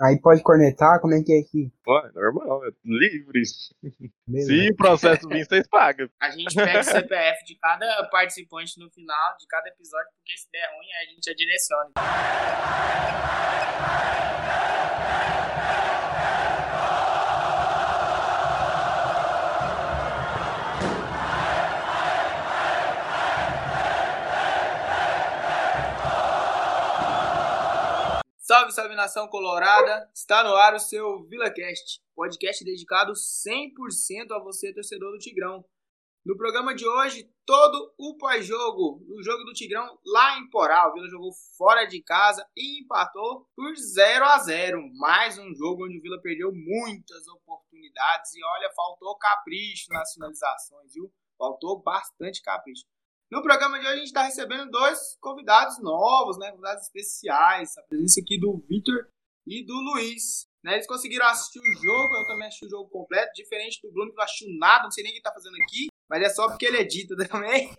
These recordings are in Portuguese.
Aí pode cornetar, como é que é aqui? Pô, é normal, é livre. Beleza. Se o processo vir, vocês pagam. A gente pega o CPF de cada participante no final de cada episódio, porque se der ruim, a gente já direciona. Salve, nação colorada! Está no ar o seu VilaCast, podcast dedicado 100% a você, torcedor do Tigrão. No programa de hoje, todo o pós-jogo do jogo do Tigrão lá em Porá. O Vila jogou fora de casa e empatou por 0 a 0 Mais um jogo onde o Vila perdeu muitas oportunidades e olha, faltou capricho nas finalizações, viu? Faltou bastante capricho. No programa de hoje a gente está recebendo dois convidados novos, né? Convidados especiais. A presença aqui do Vitor e do Luiz. Né? Eles conseguiram assistir o jogo, eu também assisti o jogo completo, diferente do Bruno que não assistiu nada, não sei nem o que está fazendo aqui, mas é só porque ele edita também.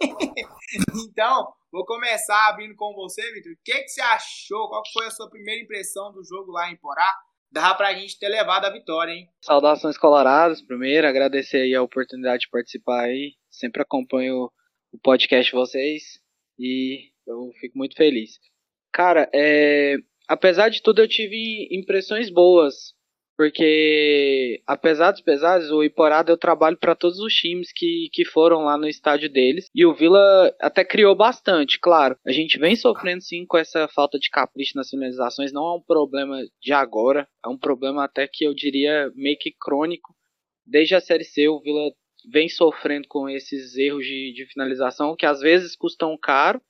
então, vou começar abrindo com você, Vitor. O que, que você achou? Qual foi a sua primeira impressão do jogo lá em Porá? Dá pra gente ter levado a vitória, hein? Saudações coloradas, primeiro, agradecer aí a oportunidade de participar aí. Sempre acompanho o podcast de vocês e eu fico muito feliz. Cara, é, apesar de tudo eu tive impressões boas, porque apesar dos pesares, o Iporá deu trabalho para todos os times que, que foram lá no estádio deles e o Vila até criou bastante, claro. A gente vem sofrendo sim com essa falta de capricho nas finalizações, não é um problema de agora, é um problema até que eu diria meio que crônico. Desde a Série C, o Vila vem sofrendo com esses erros de, de finalização que às vezes custam caro.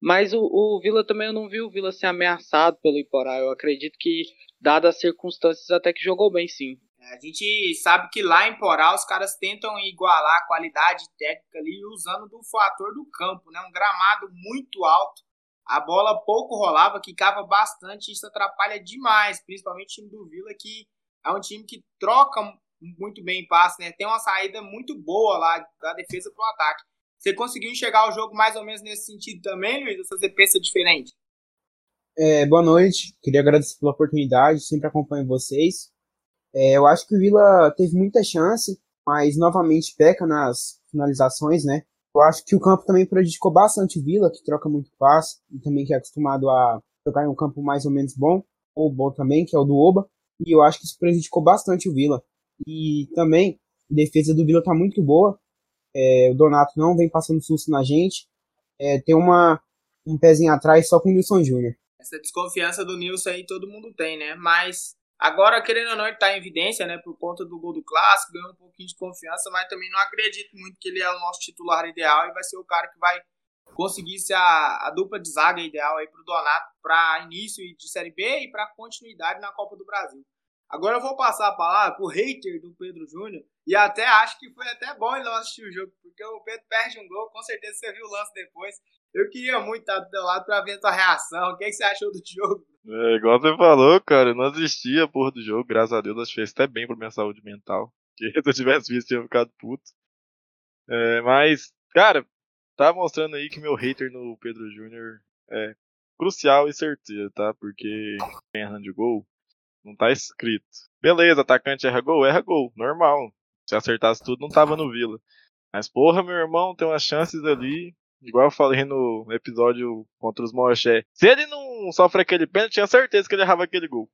Mas o, o Vila também eu não vi o Vila ser ameaçado pelo Iporá. Eu acredito que, dadas as circunstâncias, até que jogou bem sim. É, a gente sabe que lá em Porá os caras tentam igualar a qualidade técnica ali usando do fator do campo, né? Um gramado muito alto, a bola pouco rolava, quicava bastante, isso atrapalha demais, principalmente o time do Vila que é um time que troca muito bem em passe, né? Tem uma saída muito boa lá da defesa pro ataque. Você conseguiu enxergar o jogo mais ou menos nesse sentido também, Luiz? Ou você pensa diferente? É, boa noite, queria agradecer pela oportunidade, sempre acompanho vocês. É, eu acho que o Vila teve muita chance, mas novamente peca nas finalizações, né? Eu acho que o campo também prejudicou bastante o Vila, que troca muito passe, e também que é acostumado a jogar em um campo mais ou menos bom, ou bom também, que é o do Oba, e eu acho que isso prejudicou bastante o Vila. E também, a defesa do Vila tá muito boa. É, o Donato não vem passando susto na gente. É, tem uma, um pezinho atrás só com o Nilson Júnior. Essa desconfiança do Nilson aí todo mundo tem, né? Mas agora, querendo ou não, ele tá em evidência, né? Por conta do gol do clássico, ganhou um pouquinho de confiança, mas também não acredito muito que ele é o nosso titular ideal e vai ser o cara que vai conseguir ser a, a dupla de zaga ideal aí pro Donato para início de Série B e para continuidade na Copa do Brasil. Agora eu vou passar a palavra pro hater do Pedro Júnior. E até acho que foi até bom ele não assistir o jogo, porque o Pedro perde um gol, com certeza você viu o lance depois. Eu queria muito estar do teu lado pra ver a tua reação. O que, é que você achou do jogo? É, igual você falou, cara, eu não assisti a porra do jogo, graças a Deus, acho que fez até bem pra minha saúde mental. Porque se eu tivesse visto, tinha ficado puto. É, mas, cara, tá mostrando aí que meu hater no Pedro Júnior é crucial e certeiro, tá? Porque errando de gol, não tá escrito. Beleza, atacante erra gol? Erra gol, normal. Se acertasse tudo, não tava no Vila. Mas, porra, meu irmão, tem umas chances ali. Igual eu falei no episódio contra os Moché. Se ele não sofre aquele pênalti, tinha certeza que ele errava aquele gol.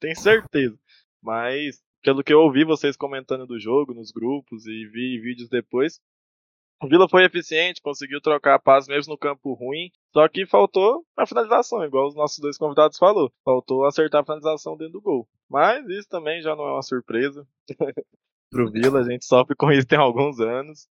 Tem certeza. Mas, pelo que eu ouvi vocês comentando do jogo nos grupos e vi vídeos depois, o Vila foi eficiente, conseguiu trocar a paz mesmo no campo ruim, só que faltou a finalização, igual os nossos dois convidados falou. Faltou acertar a finalização dentro do gol. Mas isso também já não é uma surpresa pro Vila, a gente sofre com isso tem alguns anos.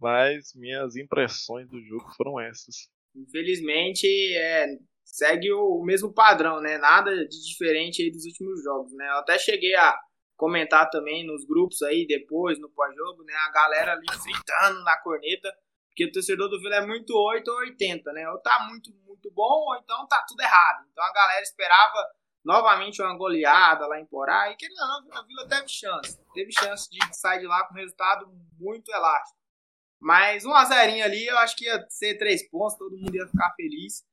Mas minhas impressões do jogo foram essas. Infelizmente, é, segue o mesmo padrão, né? Nada de diferente aí dos últimos jogos, né? Eu até cheguei a comentar também nos grupos aí depois, no pós-jogo, né? A galera ali gritando na corneta, porque o torcedor do Vila é muito 8 ou 80, né? Ou tá muito, muito bom, ou então tá tudo errado. Então a galera esperava novamente uma goleada lá em Porá, e que não, a Vila teve chance. Teve chance de sair de lá com resultado muito elástico. Mas um a zerinho ali, eu acho que ia ser três pontos, todo mundo ia ficar feliz.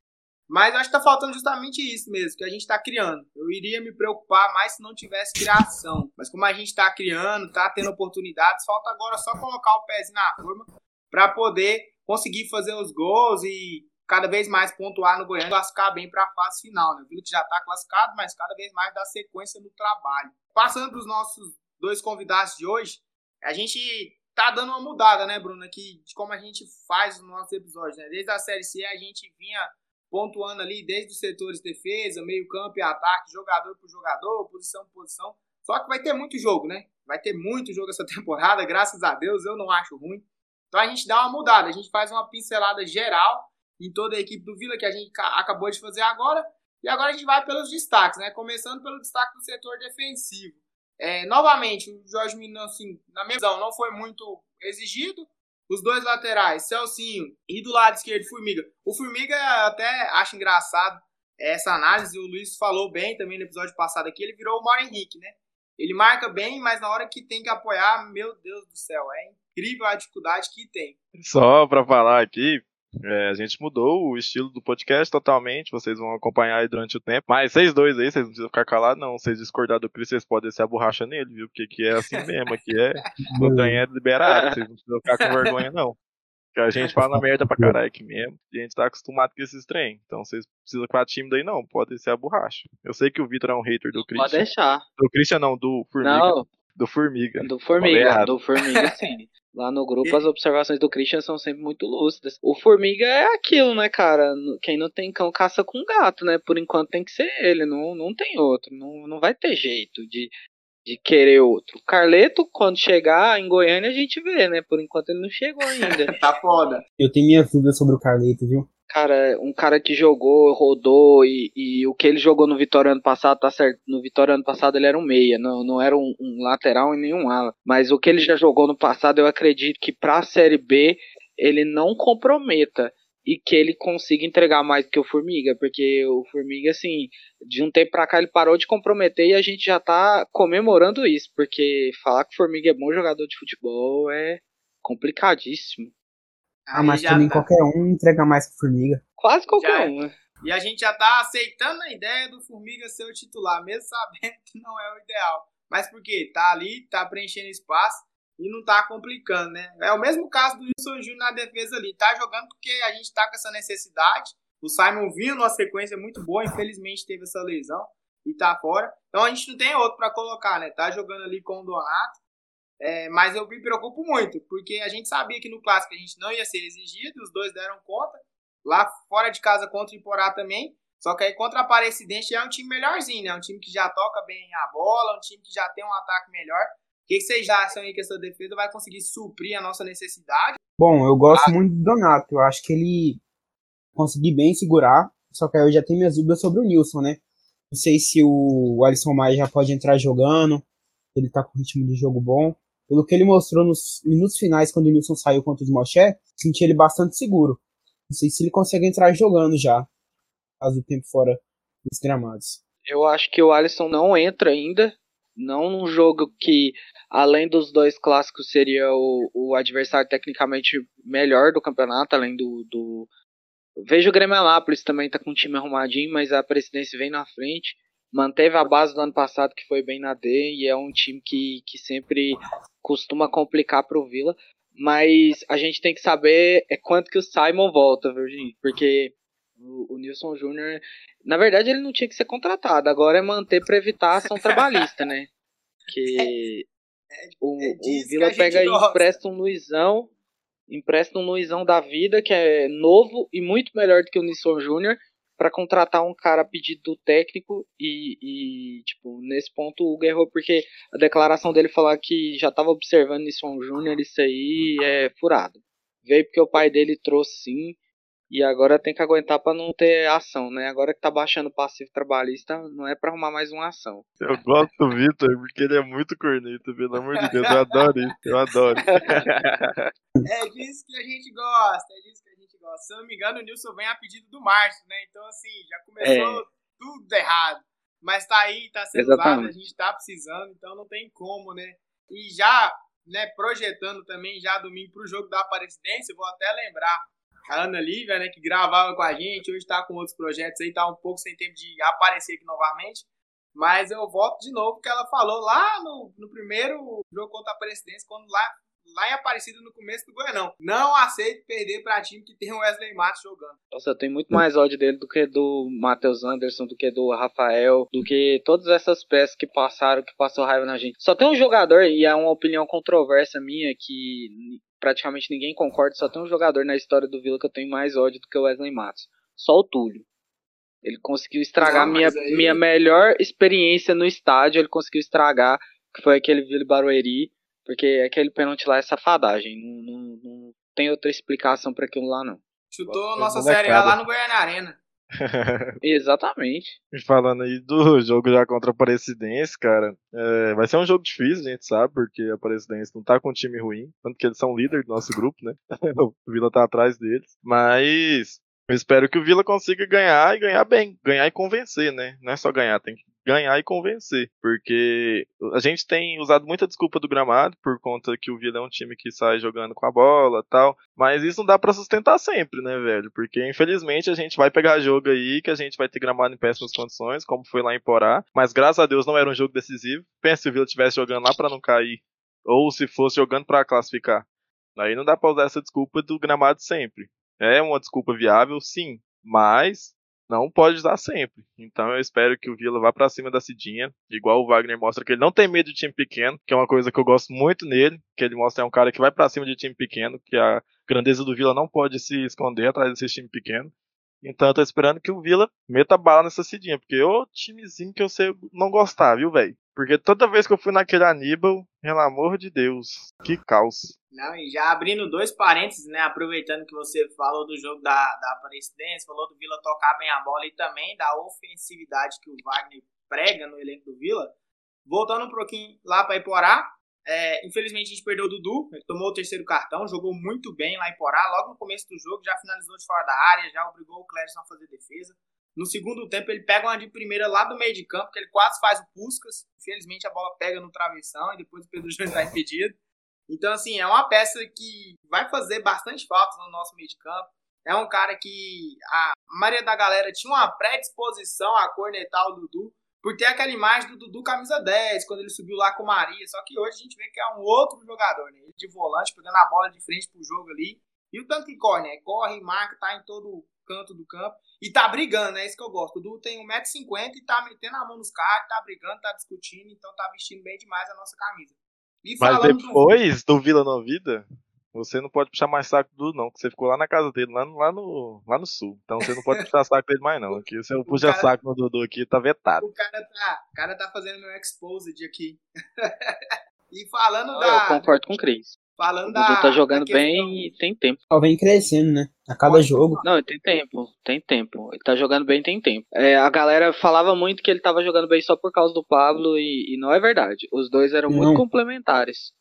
Mas acho que tá faltando justamente isso mesmo, que a gente tá criando. Eu iria me preocupar mais se não tivesse criação. Mas como a gente tá criando, tá tendo oportunidades, falta agora só colocar o pezinho na forma para poder conseguir fazer os gols e cada vez mais pontuar no Goiânia, classificar bem para a fase final. Né? O que já está classificado, mas cada vez mais dá sequência no trabalho. Passando para os nossos dois convidados de hoje, a gente tá dando uma mudada, né, Bruno, aqui de como a gente faz os nossos episódios. Né? Desde a Série C a gente vinha pontuando ali desde os setores de defesa, meio campo e ataque, jogador por jogador, posição por posição. Só que vai ter muito jogo, né? Vai ter muito jogo essa temporada, graças a Deus, eu não acho ruim. Então a gente dá uma mudada, a gente faz uma pincelada geral em toda a equipe do Vila que a gente acabou de fazer agora. E agora a gente vai pelos destaques, né? Começando pelo destaque do setor defensivo. É, novamente, o Jorge Menino, assim, na minha visão, não foi muito exigido. Os dois laterais, Celcinho e do lado esquerdo, Formiga. O Formiga até acho engraçado essa análise. O Luiz falou bem também no episódio passado aqui. Ele virou o Mauro Henrique, né? Ele marca bem, mas na hora que tem que apoiar, meu Deus do céu, é incrível a dificuldade que tem. Só para falar aqui, é, a gente mudou o estilo do podcast totalmente, vocês vão acompanhar aí durante o tempo. Mas vocês dois aí, vocês não precisam ficar calados, não. Vocês discordar do Chris, vocês podem ser a borracha nele, viu? Porque aqui é assim mesmo, aqui é. O é liberado, vocês não precisam ficar com vergonha, não. Porque a gente fala merda pra caralho aqui mesmo. E a gente tá acostumado com esses trem. Então vocês precisam ficar tímido aí, não. Pode ser a borracha. Eu sei que o Vitor é um hater do Christian. Pode deixar. Do Christian não, do Formiga. Não. Do Formiga. Do Formiga, do Formiga, sim. Lá no grupo, as observações do Christian são sempre muito lúcidas. O Formiga é aquilo, né, cara? Quem não tem cão caça com gato, né? Por enquanto tem que ser ele, não, não tem outro. Não, não vai ter jeito de, de querer outro. Carleto, quando chegar em Goiânia, a gente vê, né? Por enquanto ele não chegou ainda. tá foda. Eu tenho minha dúvida sobre o Carleto, viu? Cara, um cara que jogou, rodou e, e, o que ele jogou no Vitória ano passado, tá certo. No Vitória ano passado ele era um meia, não, não era um, um lateral e nenhum ala. Mas o que ele já jogou no passado, eu acredito que pra Série B ele não comprometa e que ele consiga entregar mais do que o Formiga, porque o Formiga, assim, de um tempo pra cá ele parou de comprometer e a gente já tá comemorando isso, porque falar que o Formiga é bom jogador de futebol é complicadíssimo. Ah, mas também tá. qualquer um entrega mais que Formiga. Quase qualquer já, um, né? E a gente já tá aceitando a ideia do Formiga ser o titular, mesmo sabendo que não é o ideal. Mas por quê? Tá ali, tá preenchendo espaço e não tá complicando, né? É o mesmo caso do Wilson Júnior na defesa ali. Tá jogando porque a gente tá com essa necessidade. O Simon vindo numa sequência muito boa, infelizmente teve essa lesão e tá fora. Então a gente não tem outro para colocar, né? Tá jogando ali com o Donato. É, mas eu me preocupo muito, porque a gente sabia que no clássico a gente não ia ser exigido, os dois deram conta. Lá fora de casa contra o Iporá também. Só que aí contra a Aparecidense é um time melhorzinho, né? Um time que já toca bem a bola, um time que já tem um ataque melhor. O que, vocês acham aí que essa defesa vai conseguir suprir a nossa necessidade? Bom, eu gosto ah. muito do Donato. Eu acho que ele conseguiu bem segurar. Só que aí eu já tenho minhas dúvidas sobre o Nilson, né? Não sei se o Alisson Maia já pode entrar jogando. Ele tá com ritmo de jogo bom pelo que ele mostrou nos minutos finais quando o Nilson saiu contra os Moché, senti ele bastante seguro. Não sei se ele consegue entrar jogando já, caso do tempo fora dos gramados. Eu acho que o Alisson não entra ainda, não num jogo que, além dos dois clássicos, seria o, o adversário tecnicamente melhor do campeonato, além do. do... Vejo o Grêmio Anápolis também tá com um time arrumadinho, mas a presidência vem na frente manteve a base do ano passado que foi bem na D e é um time que, que sempre costuma complicar pro Vila. Mas a gente tem que saber é quanto que o Simon volta, Virgínia, porque o, o Nilson Júnior, na verdade, ele não tinha que ser contratado, agora é manter para evitar ação trabalhista, né? Que é, é, o, é o Vila pega e empresta um Luizão, empresta um Luizão da vida, que é novo e muito melhor do que o Nilson Júnior, para contratar um cara a pedido do técnico e, e, tipo, nesse ponto o Hugo errou porque a declaração dele falar que já estava observando Nisson Júnior, isso aí é furado. Veio porque o pai dele trouxe sim e agora tem que aguentar para não ter ação, né? Agora que tá baixando o passivo trabalhista, não é para arrumar mais uma ação. Eu gosto do Vitor porque ele é muito corneta, pelo amor de Deus, eu adoro isso, eu adoro. é disso que a gente gosta, é disso gosta. Se eu não me engano, o Nilson vem a pedido do Márcio, né? Então, assim, já começou é. tudo errado. Mas tá aí, tá sendo usado, a gente tá precisando, então não tem como, né? E já, né, projetando também já domingo pro jogo da Aparecidense, eu vou até lembrar a Ana Lívia, né, que gravava com a gente, hoje tá com outros projetos aí, tá um pouco sem tempo de aparecer aqui novamente. Mas eu volto de novo que ela falou lá no, no primeiro jogo contra a presidência, quando lá lá em Aparecida no começo do Goianão. Não aceito perder para time que tem o Wesley Matos jogando. Nossa, eu tenho muito mais ódio dele do que do Matheus Anderson, do que do Rafael, do que todas essas peças que passaram, que passou raiva na gente. Só tem um jogador, e é uma opinião controversa minha, que praticamente ninguém concorda, só tem um jogador na história do Vila que eu tenho mais ódio do que o Wesley Matos. Só o Túlio. Ele conseguiu estragar Não, minha, aí... minha melhor experiência no estádio, ele conseguiu estragar, que foi aquele Vila Barueri porque aquele pênalti lá é safadagem. Não, não, não tem outra explicação para aquilo lá, não. Chutou nossa Série A lá no Goiânia Arena. Exatamente. Falando aí do jogo já contra a Aparecidense, cara, é, vai ser um jogo difícil, a gente sabe, porque a Aparecidense não tá com um time ruim, tanto que eles são líder do nosso grupo, né? o Vila tá atrás deles. Mas eu espero que o Vila consiga ganhar e ganhar bem, ganhar e convencer, né? Não é só ganhar, tem que ganhar e convencer. Porque a gente tem usado muita desculpa do gramado, por conta que o Vila é um time que sai jogando com a bola tal. Mas isso não dá para sustentar sempre, né, velho? Porque infelizmente a gente vai pegar jogo aí que a gente vai ter gramado em péssimas condições, como foi lá em Porá. Mas graças a Deus não era um jogo decisivo. Pensa se o Vila estivesse jogando lá para não cair. Ou se fosse jogando para classificar. Aí não dá pra usar essa desculpa do gramado sempre. É uma desculpa viável, sim. Mas não pode usar sempre. Então eu espero que o Vila vá para cima da Cidinha, igual o Wagner mostra que ele não tem medo de time pequeno, que é uma coisa que eu gosto muito nele, que ele mostra é um cara que vai para cima de time pequeno, que a grandeza do Vila não pode se esconder atrás desse time pequeno. Então eu tô esperando que o Vila meta bala nessa Cidinha, porque o timezinho que eu sei não gostar, viu, velho? Porque toda vez que eu fui naquele Aníbal, pelo amor de Deus, que caos. Não, e já abrindo dois parênteses, né? Aproveitando que você falou do jogo da, da Aparecidense, falou do Vila tocar bem a bola e também da ofensividade que o Wagner prega no elenco do Vila. Voltando um pouquinho lá para Iporá, é, infelizmente a gente perdeu o Dudu, ele tomou o terceiro cartão, jogou muito bem lá em Iporá, logo no começo do jogo, já finalizou de fora da área, já obrigou o Clérison a fazer defesa. No segundo tempo, ele pega uma de primeira lá do meio de campo, que ele quase faz o Puscas. Infelizmente, a bola pega no travessão e depois o Pedro Júnior está impedido. Então, assim, é uma peça que vai fazer bastante falta no nosso meio de campo. É um cara que a maioria da galera tinha uma predisposição a cornetar o Dudu, por ter aquela imagem do Dudu camisa 10, quando ele subiu lá com o Maria. Só que hoje a gente vê que é um outro jogador, né? Ele de volante, pegando a bola de frente pro jogo ali. E o tanto que corre, né? Corre, marca, tá em todo canto do campo. E tá brigando, é isso que eu gosto. O Dudu tem 1,50m e tá metendo a mão nos caras, tá brigando, tá discutindo, então tá vestindo bem demais a nossa camisa. E Mas depois do... do Vila Novida, você não pode puxar mais saco do não, que você ficou lá na casa dele, lá no, lá no, lá no sul. Então você não pode puxar saco dele mais não. Aqui você puxa cara, saco no Dudu aqui, tá vetado. O cara tá, o cara tá fazendo meu exposed aqui. e falando da. Eu concordo com o Cris. Falando o Dudu da, tá jogando bem e tem tempo. Só vem crescendo, né? A cada jogo. Não, tem tempo, tem tempo. Ele tá jogando bem, tem tempo. É, a galera falava muito que ele tava jogando bem só por causa do Pablo e, e não é verdade. Os dois eram não. muito complementares.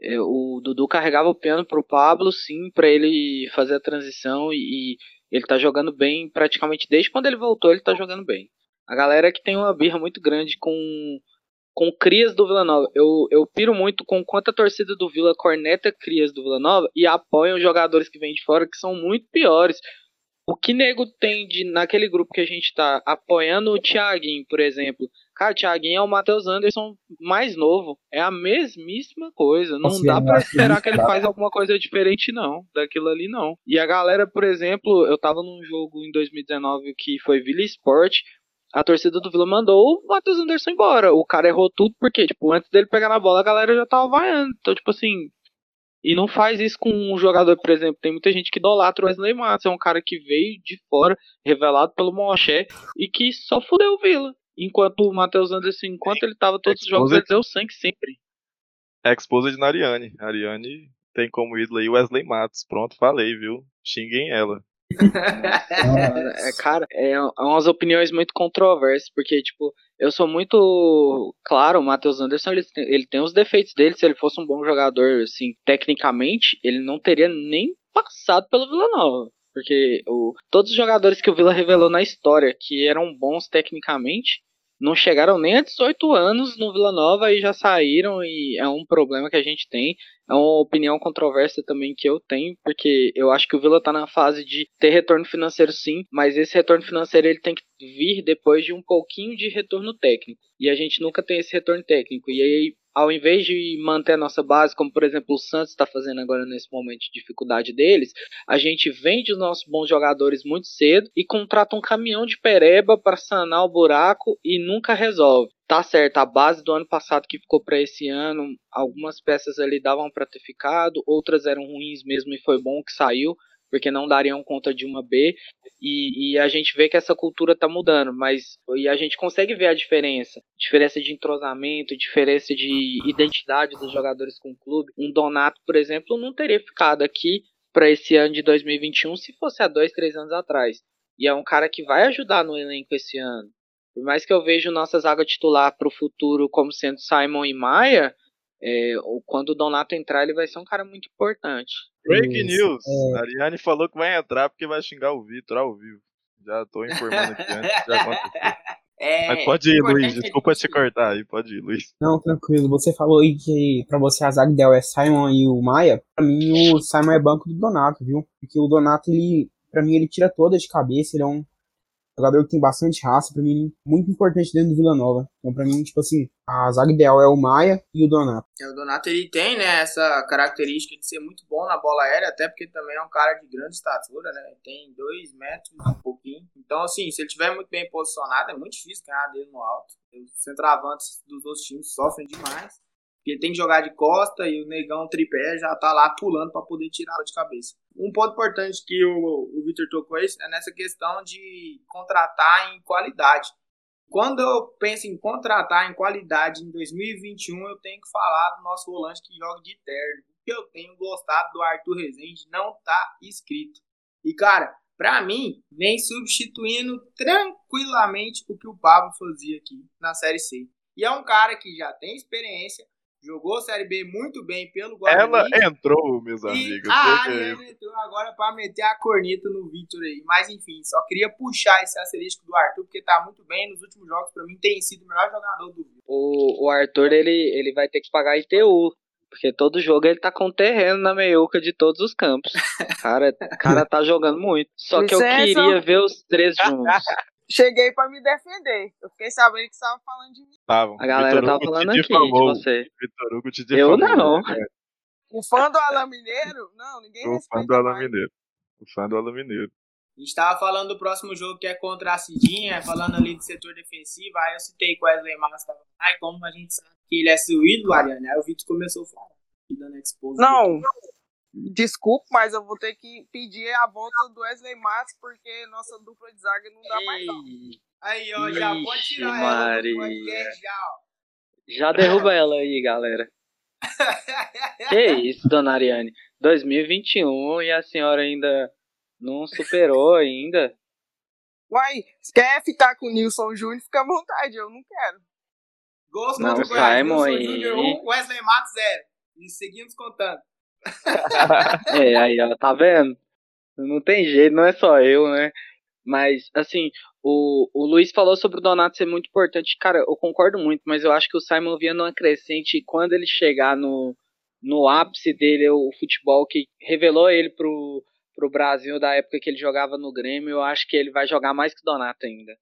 É, o Dudu carregava o piano pro Pablo, sim, para ele fazer a transição e, ele tá jogando bem praticamente desde quando ele voltou, ele tá jogando bem. A galera que tem uma birra muito grande com com crias do Vila Nova. Eu, eu piro muito com quanto a torcida do Vila corneta crias do Vila Nova e apoiam jogadores que vêm de fora que são muito piores. O que nego tem de, naquele grupo que a gente tá apoiando o Thiaguinho, por exemplo. Cara, o Thiaguinho é o Matheus Anderson mais novo. É a mesmíssima coisa. Não dá para esperar que ele faz alguma coisa diferente, não. Daquilo ali, não. E a galera, por exemplo, eu tava num jogo em 2019 que foi Vila Sport a torcida do Vila mandou o Matheus Anderson embora. O cara errou tudo porque, tipo, antes dele pegar na bola, a galera já tava vaiando. Então, tipo assim. E não faz isso com um jogador, por exemplo. Tem muita gente que idolatra o Wesley Matos. É um cara que veio de fora, revelado pelo Moché, e que só fudeu o Vila. Enquanto o Matheus Anderson, enquanto ele tava todos os jogos, ele deu sangue sempre. Exposed na Ariane. Ariane tem como ídolo aí Wesley Matos. Pronto, falei, viu? Xinguem ela é, cara, é, é umas opiniões muito controversas, porque, tipo, eu sou muito claro, o Matheus Anderson, ele tem, ele tem os defeitos dele, se ele fosse um bom jogador, assim, tecnicamente, ele não teria nem passado pelo Vila Nova. Porque o, todos os jogadores que o Vila revelou na história, que eram bons tecnicamente, não chegaram nem a 18 anos no Vila Nova e já saíram e é um problema que a gente tem. É uma opinião controversa também que eu tenho, porque eu acho que o Vila tá na fase de ter retorno financeiro sim, mas esse retorno financeiro ele tem que vir depois de um pouquinho de retorno técnico. E a gente nunca tem esse retorno técnico. E aí ao invés de manter a nossa base, como por exemplo o Santos está fazendo agora nesse momento de dificuldade deles, a gente vende os nossos bons jogadores muito cedo e contrata um caminhão de pereba para sanar o buraco e nunca resolve. Tá certo, a base do ano passado que ficou para esse ano, algumas peças ali davam para ter ficado, outras eram ruins mesmo e foi bom que saiu porque não dariam conta de uma B, e, e, a gente vê que essa cultura está mudando, mas e a gente consegue ver a diferença, diferença de entrosamento, diferença de identidade dos jogadores com o clube. Um Donato, por exemplo, não teria ficado aqui para esse ano de 2021 se fosse há dois, três anos atrás. E é um cara que vai ajudar no elenco esse ano. Por mais que eu veja nossa zaga titular para o futuro como sendo Simon e Maia, é, quando o Donato entrar, ele vai ser um cara muito importante. Break news! É... A Ariane falou que vai entrar porque vai xingar o Vitor ao vivo. Já tô informando aqui antes, já aconteceu. É, Mas pode ir, Luiz. Desculpa te cortar aí, pode ir, Luiz. Não, tranquilo. Você falou aí que pra você a zaga ideal é Simon e o Maia. Pra mim, o Simon é banco do Donato, viu? Porque o Donato, ele, pra mim, ele tira toda de cabeça. Ele é um jogador que tem bastante raça, para mim, muito importante dentro do Vila Nova. Então, para mim, tipo assim, a zaga ideal é o Maia e o Donato. É, o Donato, ele tem, né, essa característica de ser muito bom na bola aérea, até porque também é um cara de grande estatura, né, tem dois metros um pouquinho. Então, assim, se ele estiver muito bem posicionado, é muito difícil ganhar dele no alto. Os centroavantes dos outros times sofrem demais. Porque tem que jogar de costa e o negão tripé já tá lá pulando para poder tirá-lo de cabeça. Um ponto importante que o, o Victor tocou é nessa questão de contratar em qualidade. Quando eu penso em contratar em qualidade em 2021, eu tenho que falar do nosso volante que joga de terno. O que eu tenho gostado do Arthur Rezende não tá escrito. E cara, para mim, vem substituindo tranquilamente o que o Pablo fazia aqui na Série C. E é um cara que já tem experiência, Jogou Série B muito bem pelo Guarani. Ela entrou, meus amigos. A Ariane entrou agora para meter a corneta no Victor aí. Mas enfim, só queria puxar esse asterisco do Arthur, porque tá muito bem nos últimos jogos. Para mim, tem sido o melhor jogador do Victor. O, o Arthur, ele, ele vai ter que pagar ITU. Porque todo jogo ele tá com terreno na meiuca de todos os campos. Cara, cara tá jogando muito. Só que eu queria ver os três juntos. Cheguei para me defender. Eu fiquei sabendo que estava falando de mim. Tavam. A galera Vitor tava Hugo falando aqui difamou. de você. Vitor Hugo te Eu não. O fã do Alain Mineiro? Não, ninguém o fã do Alain Mineiro. O fã do Alain Mineiro. A gente tava falando do próximo jogo que é contra a Cidinha, falando ali de setor defensivo. Aí eu citei que o Wesley Massa tava lá. E como a gente sabe que ele é seu ídolo, Ariane, aí o Vitor começou a falar. Dando não, Desculpe, mas eu vou ter que pedir a volta do Wesley Matos porque nossa dupla de zaga não dá Ei, mais não. Aí, ó, já pode tirar Maria. ela do já, Já derruba ela aí, galera. que isso, dona Ariane. 2021 e a senhora ainda não superou ainda. Uai, se quer ficar com o Nilson Júnior, fica à vontade, eu não quero. Gosto não, contra o Simon aí. Júnior 1, Wesley Matos 0. E seguimos contando. é, aí ela tá vendo? Não tem jeito, não é só eu, né? Mas, assim, o, o Luiz falou sobre o Donato ser muito importante. Cara, eu concordo muito, mas eu acho que o Simon vinha numa crescente e quando ele chegar no, no ápice dele, o futebol que revelou ele pro, pro Brasil da época que ele jogava no Grêmio, eu acho que ele vai jogar mais que o Donato ainda.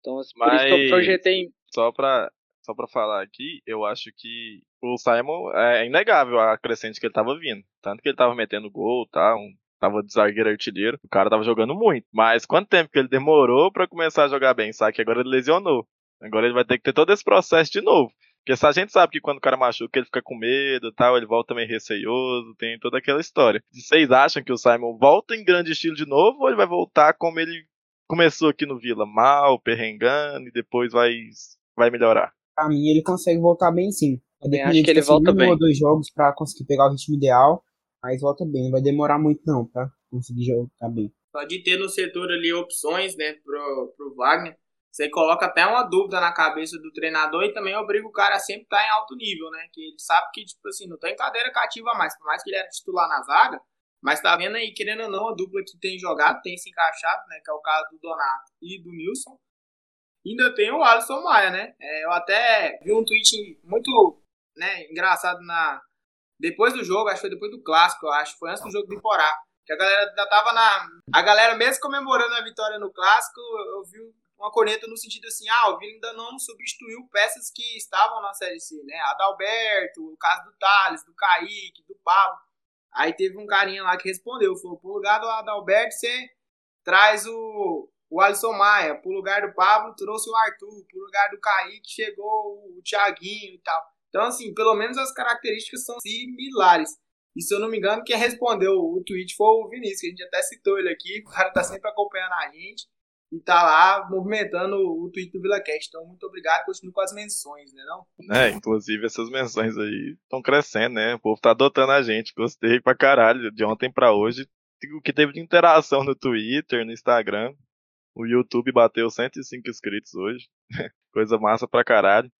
Então, assim, por mas, isso que eu projetei. Só pra, só pra falar aqui, eu acho que o Simon é inegável a crescente que ele tava vindo. Tanto que ele tava metendo gol, tá? Um, tava de zagueiro artilheiro. O cara tava jogando muito. Mas quanto tempo que ele demorou para começar a jogar bem? Sabe que agora ele lesionou. Agora ele vai ter que ter todo esse processo de novo. Porque se a gente sabe que quando o cara machuca, ele fica com medo tal, ele volta meio receioso, tem toda aquela história. Vocês acham que o Simon volta em grande estilo de novo ou ele vai voltar como ele começou aqui no Vila? Mal, perrengando e depois vai, vai melhorar? Pra mim, ele consegue voltar bem sim. Vai acho que ele volta um bem. Um ou dois jogos pra conseguir pegar o ritmo ideal, mas volta bem. Não vai demorar muito não pra conseguir jogar bem. Só de ter no setor ali opções, né, pro, pro Wagner, você coloca até uma dúvida na cabeça do treinador e também obriga o cara a sempre estar tá em alto nível, né? Que ele sabe que, tipo assim, não tem cadeira cativa mais, por mais que ele era titular na zaga, mas tá vendo aí, querendo ou não, a dupla que tem jogado, tem se encaixado, né? Que é o caso do Donato e do Nilson. Ainda tem o Alisson Maia, né? É, eu até vi um tweet muito né, engraçado na, depois do jogo, acho que foi depois do clássico, acho, foi antes do jogo do Iporá. Que a galera ainda tava na. A galera, mesmo comemorando a vitória no clássico, eu vi uma corneta no sentido assim: ah, o Vila ainda não substituiu peças que estavam na Série C, né? Adalberto, o caso do Thales, do Kaique, do Pablo. Aí teve um carinha lá que respondeu: falou, pro lugar do Adalberto, você traz o, o Alisson Maia, pro lugar do Pablo, trouxe o Arthur, pro lugar do Kaique, chegou o Thiaguinho e tal. Então, assim, pelo menos as características são similares. E se eu não me engano, quem respondeu o tweet foi o Vinícius, que a gente até citou ele aqui, o cara tá sempre acompanhando a gente e tá lá movimentando o tweet do VilaCast. Então, muito obrigado, continue com as menções, né não? É, inclusive essas menções aí estão crescendo, né? O povo tá adotando a gente, gostei pra caralho, de ontem pra hoje. O que teve de interação no Twitter, no Instagram, o YouTube bateu 105 inscritos hoje, coisa massa pra caralho.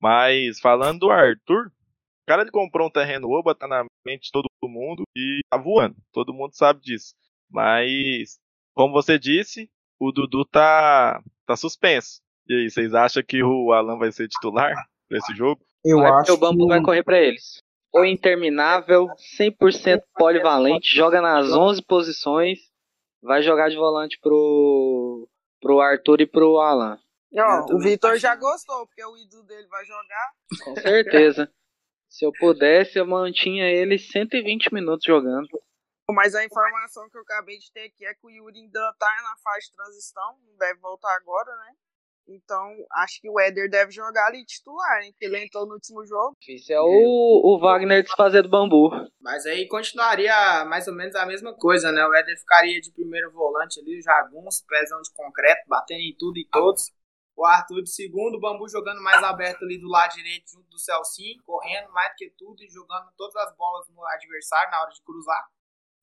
Mas falando do Arthur, o cara ele comprou um terreno oba, tá na mente de todo mundo e tá voando. Todo mundo sabe disso. Mas, como você disse, o Dudu tá, tá suspenso. E aí, vocês acham que o Alan vai ser titular pra esse jogo? Eu vai, acho o Bambu que... vai correr pra eles. O interminável, 100% polivalente, joga nas 11 posições, vai jogar de volante pro, pro Arthur e pro Alan. Não, o Vitor já gostou, porque o ídolo dele vai jogar. Com certeza. Se eu pudesse, eu mantinha ele 120 minutos jogando. Mas a informação que eu acabei de ter aqui é que o Yuri ainda tá na fase de transição, não deve voltar agora, né? Então, acho que o Éder deve jogar ali titular, hein? Porque ele entrou no último jogo. Isso é o, o Wagner desfazer do bambu. Mas aí continuaria mais ou menos a mesma coisa, né? O Éder ficaria de primeiro volante ali, Jagunço, pezão de concreto, batendo em tudo e todos. O Arthur de segundo, o Bambu jogando mais aberto ali do lado direito, junto do Celcinho, correndo mais do que tudo e jogando todas as bolas no adversário na hora de cruzar.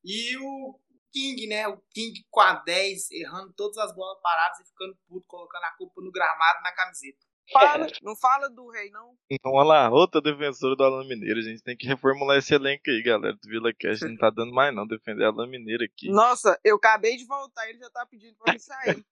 E o King, né? O King com a 10, errando todas as bolas paradas e ficando puto, colocando a culpa no gramado na camiseta. Fala, não fala do rei, não. Então, olha lá, outra defensora do Alan Mineiro. A gente tem que reformular esse elenco aí, galera. Do Vila Cash não tá dando mais, não, defender Alan Mineiro aqui. Nossa, eu acabei de voltar ele já tá pedindo pra me sair.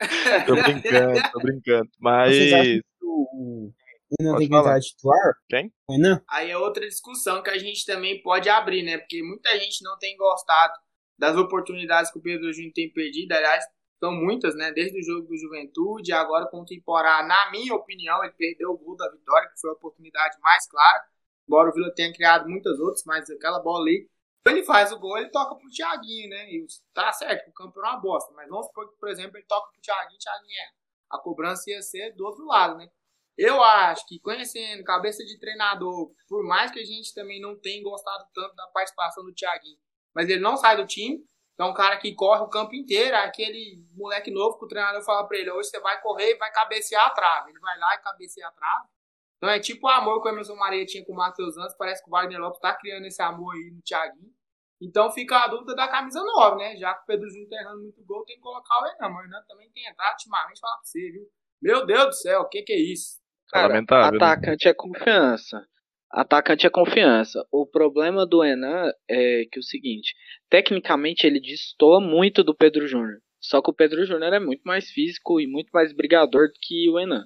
tô brincando, tô brincando. Mas. Vocês acham que o Renan tem que entrar titular? Quem? Renan? Aí é outra discussão que a gente também pode abrir, né? Porque muita gente não tem gostado das oportunidades que o Pedro Júnior tem perdido. Aliás, são muitas, né? Desde o jogo do Juventude, agora com o Temporá, na minha opinião, ele perdeu o gol da vitória, que foi a oportunidade mais clara. Embora o Vila tenha criado muitas outras, mas aquela bola ali, ele faz o gol, ele toca pro Thiaguinho, né? E tá certo, o campo é uma bosta. Mas vamos supor que, por exemplo, ele toca pro Thiaguinho, Thiaguinho erra. A cobrança ia ser do outro lado, né? Eu acho que conhecendo cabeça de treinador, por mais que a gente também não tenha gostado tanto da participação do Thiaguinho, mas ele não sai do time, é um cara que corre o campo inteiro, é aquele moleque novo que o treinador fala pra ele, hoje você vai correr e vai cabecear a trave. Ele vai lá e cabeceia a trave. Então é tipo o amor que o Emerson Maria tinha com o Matheus Antes, parece que o Wagner Lopes tá criando esse amor aí no Thiaguinho. Então fica a dúvida da camisa 9, né? Já que o Pedro Júnior tá errando muito gol, tem que colocar o Renan. Mas o Renan também tem entrado ultimamente, falar pra você, viu? Meu Deus do céu, o que que é isso? Cara, Lamentável, né? atacante é confiança. Atacante é confiança. O problema do Enan é que é o seguinte, tecnicamente ele destoa muito do Pedro Júnior. Só que o Pedro Júnior é muito mais físico e muito mais brigador do que o Enan.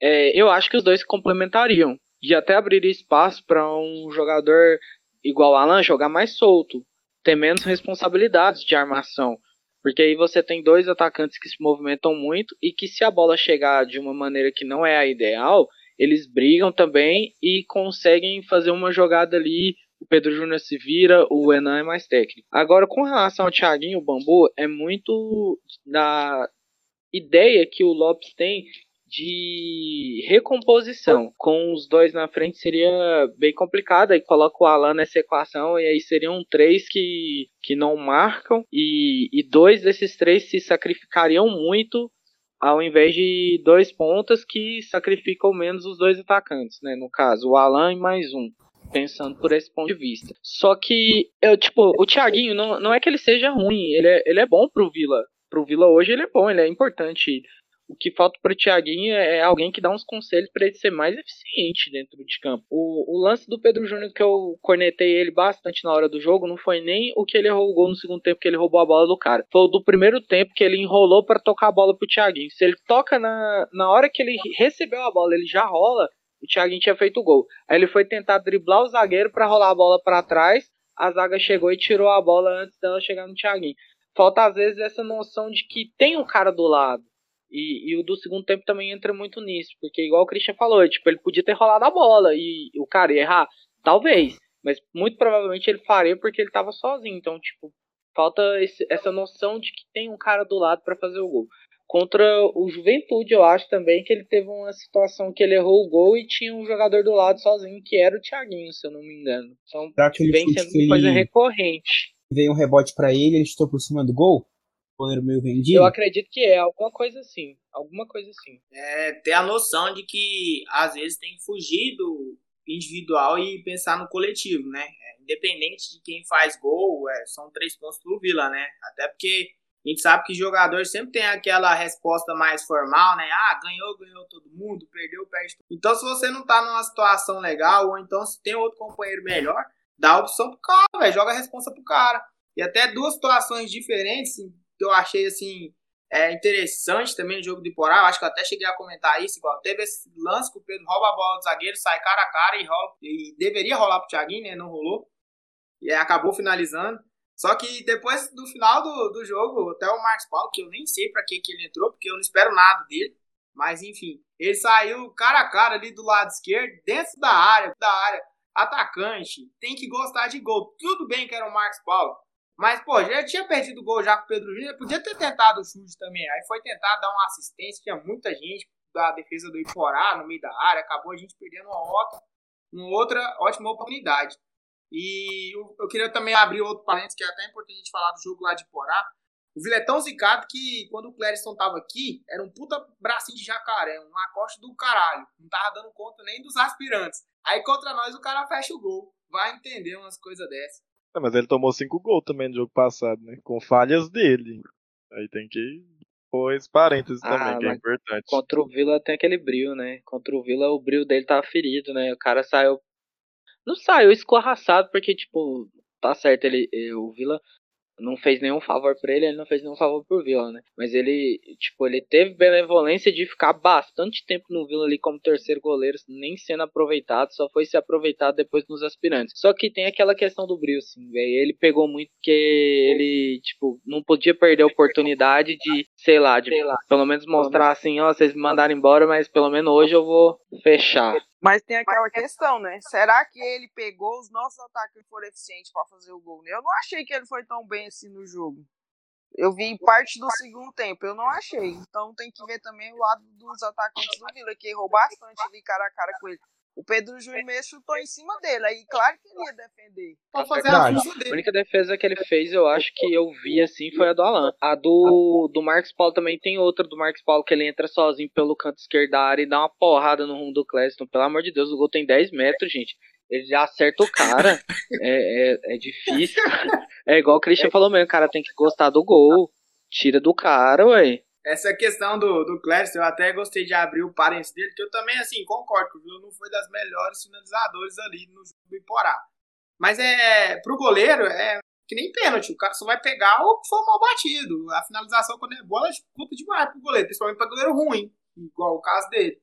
É, eu acho que os dois se complementariam. E até abriria espaço para um jogador igual Alan jogar mais solto, ter menos responsabilidades de armação. Porque aí você tem dois atacantes que se movimentam muito e que se a bola chegar de uma maneira que não é a ideal, eles brigam também e conseguem fazer uma jogada ali. O Pedro Júnior se vira, o Enan é mais técnico. Agora, com relação ao Thiaguinho, o Bambu é muito da ideia que o Lopes tem de recomposição. Com os dois na frente seria bem complicado. Aí coloca o Alan nessa equação e aí seriam três que, que não marcam. E, e dois desses três se sacrificariam muito ao invés de dois pontas que sacrificam menos os dois atacantes, né? No caso, o Alan e mais um. Pensando por esse ponto de vista. Só que, eu, tipo, o Thiaguinho não, não é que ele seja ruim, ele é, ele é bom pro Vila. Pro Vila hoje ele é bom, ele é importante. O que falta pro Thiaguinho é alguém que dá uns conselhos para ele ser mais eficiente dentro de campo. O, o lance do Pedro Júnior que eu cornetei ele bastante na hora do jogo não foi nem o que ele o gol no segundo tempo que ele roubou a bola do cara. Foi o do primeiro tempo que ele enrolou para tocar a bola pro Thiaguinho. Se ele toca na, na hora que ele recebeu a bola, ele já rola, o Thiaguinho tinha feito o gol. Aí ele foi tentar driblar o zagueiro para rolar a bola para trás, a zaga chegou e tirou a bola antes dela chegar no Thiaguinho. Falta às vezes essa noção de que tem um cara do lado. E, e, o do segundo tempo também entra muito nisso, porque igual o Christian falou, tipo, ele podia ter rolado a bola e o cara ia errar, talvez, mas muito provavelmente ele faria porque ele estava sozinho. Então, tipo, falta esse, essa noção de que tem um cara do lado para fazer o gol. Contra o Juventude, eu acho também que ele teve uma situação que ele errou o gol e tinha um jogador do lado sozinho, que era o Thiaguinho, se eu não me engano. Então, vem sendo uma coisa recorrente. Veio um rebote para ele, ele estou por cima do gol? Goleiro meio vendido? Eu acredito que é, alguma coisa assim. Alguma coisa assim. É, ter a noção de que às vezes tem que fugir do individual e pensar no coletivo, né? É, independente de quem faz gol, é, são três pontos pro Vila, né? Até porque a gente sabe que jogador sempre tem aquela resposta mais formal, né? Ah, ganhou, ganhou todo mundo, perdeu, perde tudo. Então, se você não tá numa situação legal, ou então se tem outro companheiro melhor, dá a opção pro cara, véio, joga a resposta pro cara. E até duas situações diferentes, que eu achei assim é, interessante também no jogo do Iporá. Eu acho que eu até cheguei a comentar isso. Igual teve esse lance que o Pedro rouba a bola do zagueiro, sai cara a cara e, rola, e deveria rolar pro Thiaguinho, né? Não rolou. E acabou finalizando. Só que depois do final do, do jogo, até o Marcos Paulo, que eu nem sei para que, que ele entrou, porque eu não espero nada dele. Mas enfim, ele saiu cara a cara ali do lado esquerdo, dentro da área, da área, atacante, tem que gostar de gol. Tudo bem que era o Marcos Paulo, mas, pô, já tinha perdido o gol já com o Pedro Júnior, podia ter tentado o chute também. Aí foi tentar dar uma assistência, tinha muita gente da defesa do Iporá no meio da área, acabou a gente perdendo uma outra, uma outra ótima oportunidade. E eu, eu queria também abrir outro parênteses, que é até importante a gente falar do jogo lá de Iporá. O Vila é tão zicado que quando o Clériston tava aqui, era um puta bracinho de jacaré, um acoste do caralho. Não tava dando conta nem dos aspirantes. Aí contra nós o cara fecha o gol. Vai entender umas coisas dessas. É, mas ele tomou cinco gols também no jogo passado, né? Com falhas dele. Aí tem que pôr esse parênteses ah, também, que é importante. Contra o Vila tem aquele brilho, né? Contra o Vila o brilho dele tava ferido, né? O cara saiu. Não saiu escorraçado, porque, tipo, tá certo, ele, o Vila não fez nenhum favor para ele, ele não fez nenhum favor pro Vila, né? Mas ele, tipo, ele teve benevolência de ficar bastante tempo no Vila ali como terceiro goleiro, nem sendo aproveitado, só foi se aproveitado depois nos aspirantes. Só que tem aquela questão do brilho, assim, velho. Ele pegou muito porque ele, tipo, não podia perder a oportunidade de, sei lá, de sei lá, pelo menos mostrar assim, ó, vocês me mandaram embora, mas pelo menos hoje eu vou fechar. Mas tem aquela questão, né? Será que ele pegou os nossos ataques foram eficientes para fazer o gol? Eu não achei que ele foi tão bem assim no jogo. Eu vi parte do segundo tempo, eu não achei. Então tem que ver também o lado dos atacantes do Vila, que errou bastante ali cara a cara com ele. O Pedro Júnior mesmo chutou em cima dele. Aí, claro que ele ia defender. Pode fazer a, a única defesa que ele fez, eu acho que eu vi assim, foi a do Alan. A do, do Marcos Paulo também tem outra do Marcos Paulo que ele entra sozinho pelo canto esquerdo da área e dá uma porrada no rumo do Cleston. Pelo amor de Deus, o gol tem 10 metros, gente. Ele já acerta o cara. é, é, é difícil. É igual o Christian falou mesmo, o cara tem que gostar do gol. Tira do cara, ué. Essa questão do, do Cléris, eu até gostei de abrir o parênteses dele, que eu também, assim, concordo que o Vila não foi das melhores finalizadores ali no jogo do Iporá. Mas é, pro goleiro, é que nem pênalti, o cara só vai pegar o que for mal batido. A finalização, quando é bola, conta demais pro goleiro, principalmente pra goleiro ruim, igual o caso dele.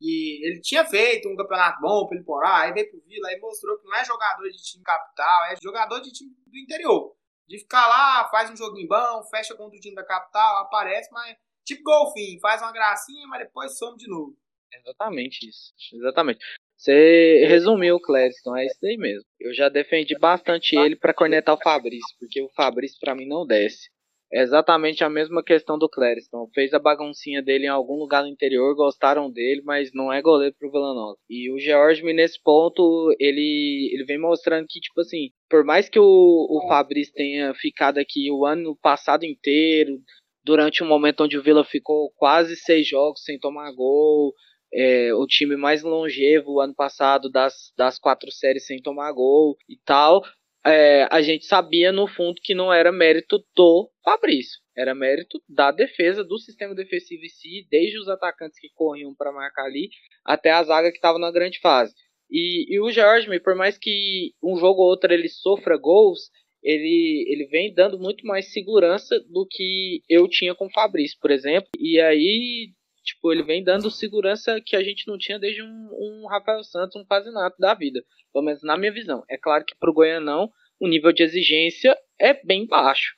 E ele tinha feito um campeonato bom pelo Iporá, aí veio pro Vila, aí mostrou que não é jogador de time capital, é jogador de time do interior de ficar lá, faz um joguinho bom, fecha contra o time da capital, aparece, mas tipo golfinho, faz uma gracinha, mas depois some de novo. Exatamente isso. Exatamente. Você resumiu o Clériston, é isso aí mesmo. Eu já defendi bastante ele para cornetar o Fabrício, porque o Fabrício para mim não desce. É exatamente a mesma questão do Clériston. Fez a baguncinha dele em algum lugar no interior, gostaram dele, mas não é goleiro pro Vila Nova. E o George, nesse ponto, ele, ele vem mostrando que, tipo assim, por mais que o, o Fabrício tenha ficado aqui o ano passado inteiro, durante um momento onde o Vila ficou quase seis jogos sem tomar gol, é, o time mais longevo ano passado das, das quatro séries sem tomar gol e tal é, a gente sabia no fundo que não era mérito do Fabrício, era mérito da defesa, do sistema defensivo em si, desde os atacantes que corriam para marcar ali, até a zaga que estava na grande fase. E, e o Jorge, por mais que um jogo ou outro ele sofra gols, ele, ele vem dando muito mais segurança do que eu tinha com o Fabrício, por exemplo. E aí tipo, ele vem dando segurança que a gente não tinha desde um, um Rafael Santos, um Pazinato da vida. Pelo menos na minha visão. É claro que pro Goianão o nível de exigência é bem baixo.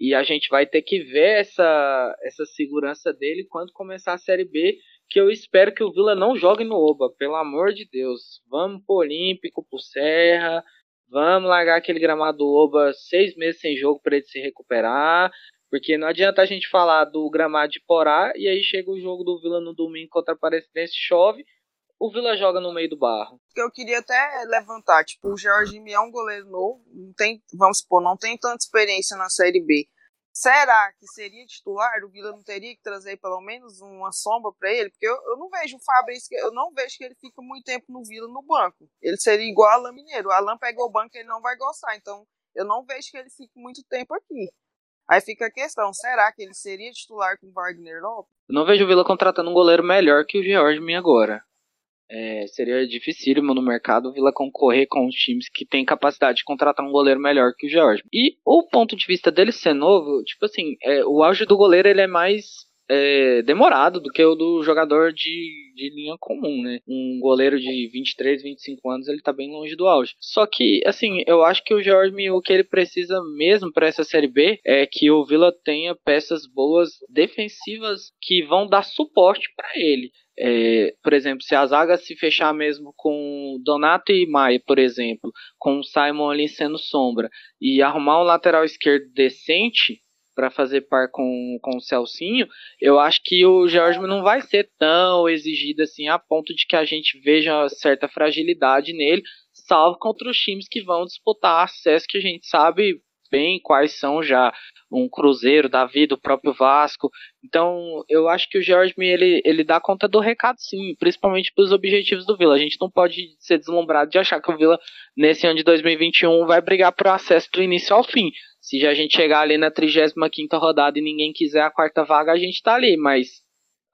E a gente vai ter que ver essa, essa segurança dele quando começar a Série B, que eu espero que o Vila não jogue no Oba, pelo amor de Deus. Vamos pro Olímpico, pro Serra, vamos largar aquele gramado do Oba seis meses sem jogo para ele se recuperar. Porque não adianta a gente falar do gramado de Porá e aí chega o jogo do Vila no domingo contra a Aparecidense, chove, o Vila joga no meio do barro. Eu queria até levantar, tipo, o Jorge é um goleiro novo, não tem, vamos supor, não tem tanta experiência na Série B. Será que seria titular? O Vila não teria que trazer pelo menos uma sombra para ele? Porque eu, eu, não vejo o Fabrício, eu não vejo que ele fica muito tempo no Vila no banco. Ele seria igual a Alain Mineiro. O Alain pegou o banco e ele não vai gostar. Então, eu não vejo que ele fique muito tempo aqui. Aí fica a questão, será que ele seria titular com o Wagner Lopes? Eu não vejo o Vila contratando um goleiro melhor que o George agora. É, seria dificílimo no mercado o Vila concorrer com os times que têm capacidade de contratar um goleiro melhor que o George. E o ponto de vista dele ser novo, tipo assim, é, o auge do goleiro ele é mais é, demorado do que o do jogador de, de linha comum, né? Um goleiro de 23, 25 anos, ele tá bem longe do auge. Só que, assim, eu acho que o Jorge, o que ele precisa mesmo para essa Série B é que o Vila tenha peças boas defensivas que vão dar suporte para ele. É, por exemplo, se a zaga se fechar mesmo com Donato e Maia, por exemplo, com o Simon ali sendo sombra, e arrumar um lateral esquerdo decente, para fazer par com, com o Celcinho, eu acho que o George não vai ser tão exigido assim a ponto de que a gente veja certa fragilidade nele, salvo contra os times que vão disputar acesso que a gente sabe bem quais são já um Cruzeiro da vida, o próprio Vasco. Então, eu acho que o George ele, ele dá conta do recado sim, principalmente para os objetivos do Vila. A gente não pode ser deslumbrado de achar que o Vila nesse ano de 2021 vai brigar por acesso do início ao fim. Se a gente chegar ali na 35 rodada e ninguém quiser a quarta vaga, a gente tá ali, mas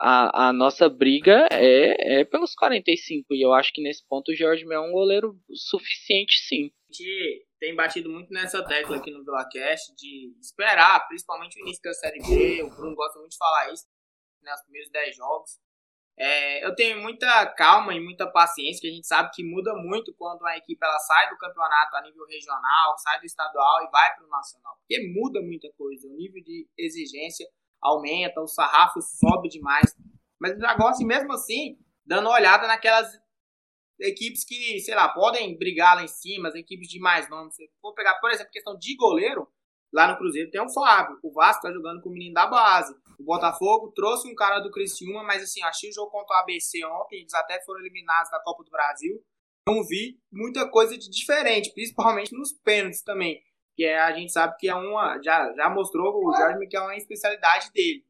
a, a nossa briga é, é pelos 45 e eu acho que nesse ponto o Jorge é um goleiro suficiente sim. A gente tem batido muito nessa tecla aqui no VilaCast de esperar, principalmente o início da Série B, o Bruno gosta muito de falar isso, nos né, primeiros 10 jogos, é, eu tenho muita calma e muita paciência, que a gente sabe que muda muito quando a equipe ela sai do campeonato a nível regional, sai do estadual e vai para o nacional. Porque muda muita coisa, o nível de exigência aumenta, o sarrafo sobe demais. Mas eu já gosto, mesmo assim, dando uma olhada naquelas equipes que, sei lá, podem brigar lá em cima, as equipes de mais nome. Se for pegar, por exemplo, questão de goleiro, lá no Cruzeiro tem o Fábio. O Vasco tá jogando com o menino da base. O Botafogo trouxe um cara do Criciúma, mas assim, achei o jogo contra o ABC ontem, eles até foram eliminados da Copa do Brasil. Não vi muita coisa de diferente, principalmente nos pênaltis também. Que é, a gente sabe que é uma. Já, já mostrou o Jorge que é uma especialidade dele.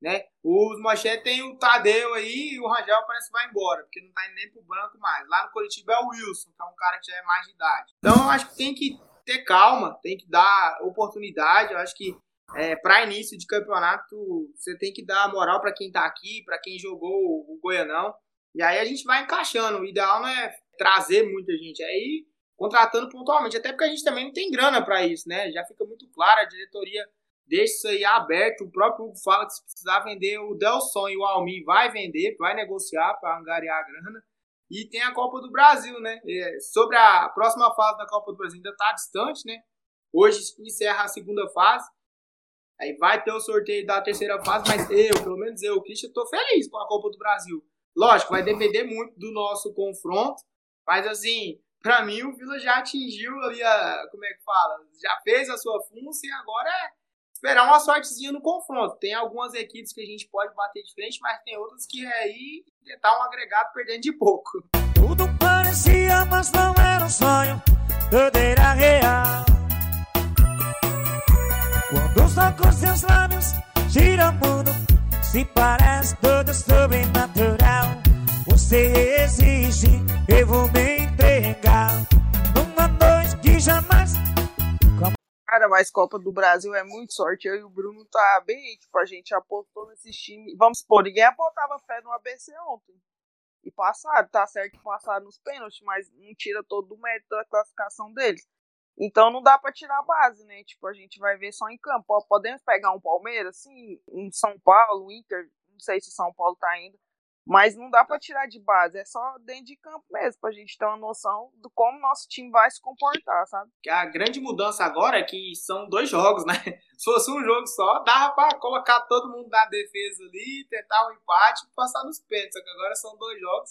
Né? Os Manchete tem o Tadeu aí e o Rangel parece que vai embora, porque não tá indo nem pro banco mais. Lá no Curitiba é o Wilson, que é um cara que já é mais de idade. Então eu acho que tem que ter calma, tem que dar oportunidade. Eu acho que é, para início de campeonato, você tem que dar moral para quem está aqui, para quem jogou o Goianão. E aí a gente vai encaixando. O ideal não é trazer muita gente, é ir contratando pontualmente. Até porque a gente também não tem grana para isso, né? Já fica muito claro, a diretoria deixa isso aí aberto. O próprio Hugo fala que se precisar vender o Delson e o Almi, vai vender, vai negociar para angariar a grana. E tem a Copa do Brasil, né? É, sobre a próxima fase da Copa do Brasil, ainda está distante, né? Hoje encerra a segunda fase. Aí vai ter o sorteio da terceira fase, mas eu, pelo menos eu, Christian, estou feliz com a Copa do Brasil. Lógico, vai depender muito do nosso confronto, mas assim, para mim o Vila já atingiu ali a, como é que fala, já fez a sua função e agora é esperar uma sortezinha no confronto. Tem algumas equipes que a gente pode bater de frente, mas tem outras que é aí tentar um agregado perdendo de pouco. Tudo parecia, mas não era um sonho, era real. Quando os tocos seus lábios giram mundo Se parece tudo sobrenatural Você exige, eu vou me Cara, mas Copa do Brasil é muito sorte. Eu e o Bruno tá bem, tipo, a gente apostou nesses times. Vamos supor, ninguém apontava fé no ABC ontem. E passaram, tá certo que passaram nos pênaltis, mas não tira todo o mérito da classificação deles. Então não dá para tirar a base, né? Tipo, a gente vai ver só em campo. Podemos pegar um Palmeiras, sim, um São Paulo, um Inter, não sei se o São Paulo tá indo. Mas não dá para tirar de base, é só dentro de campo mesmo, pra gente ter uma noção do como nosso time vai se comportar, sabe? Que a grande mudança agora é que são dois jogos, né? Se fosse um jogo só, dava pra colocar todo mundo na defesa ali, tentar um empate e passar nos pênaltis. Só que agora são dois jogos.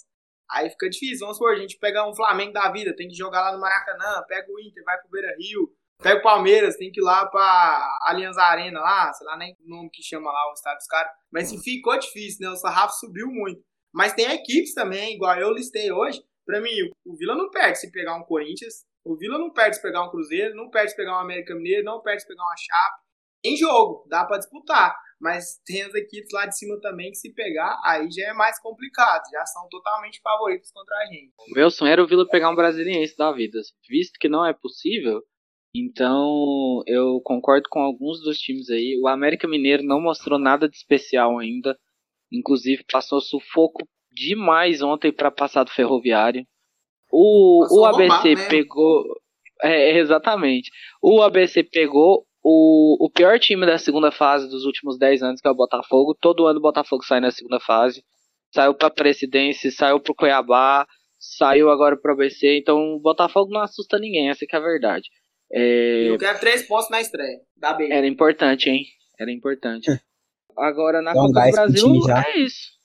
Aí fica difícil. Vamos supor, a gente pegar um Flamengo da vida, tem que jogar lá no Maracanã, pega o Inter, vai pro Beira Rio, pega o Palmeiras, tem que ir lá pra Allianz Arena lá, sei lá nem o nome que chama lá o estádio dos caras. Mas ficou difícil, né? O sarrafo subiu muito. Mas tem equipes também, igual eu listei hoje. Pra mim, o Vila não perde se pegar um Corinthians, o Vila não perde se pegar um Cruzeiro, não perde se pegar um América Mineiro, não perde se pegar uma Chape. Em jogo, dá para disputar. Mas tem as equipes lá de cima também que se pegar, aí já é mais complicado. Já são totalmente favoritos contra a gente. O meu sonho era o Vila pegar um brasiliense da vida. Visto que não é possível, então eu concordo com alguns dos times aí. O América Mineiro não mostrou nada de especial ainda. Inclusive passou sufoco demais ontem para passar do Ferroviário. O, o ABC né? pegou. É, exatamente. O ABC pegou o, o pior time da segunda fase dos últimos 10 anos, que é o Botafogo. Todo ano o Botafogo sai na segunda fase. Saiu para Presidência, saiu para Cuiabá, saiu agora para o ABC. Então o Botafogo não assusta ninguém, essa é a verdade. É... Eu quero três pontos na estreia. Da B. Era importante, hein? Era importante. Agora na Copa do Brasil é isso.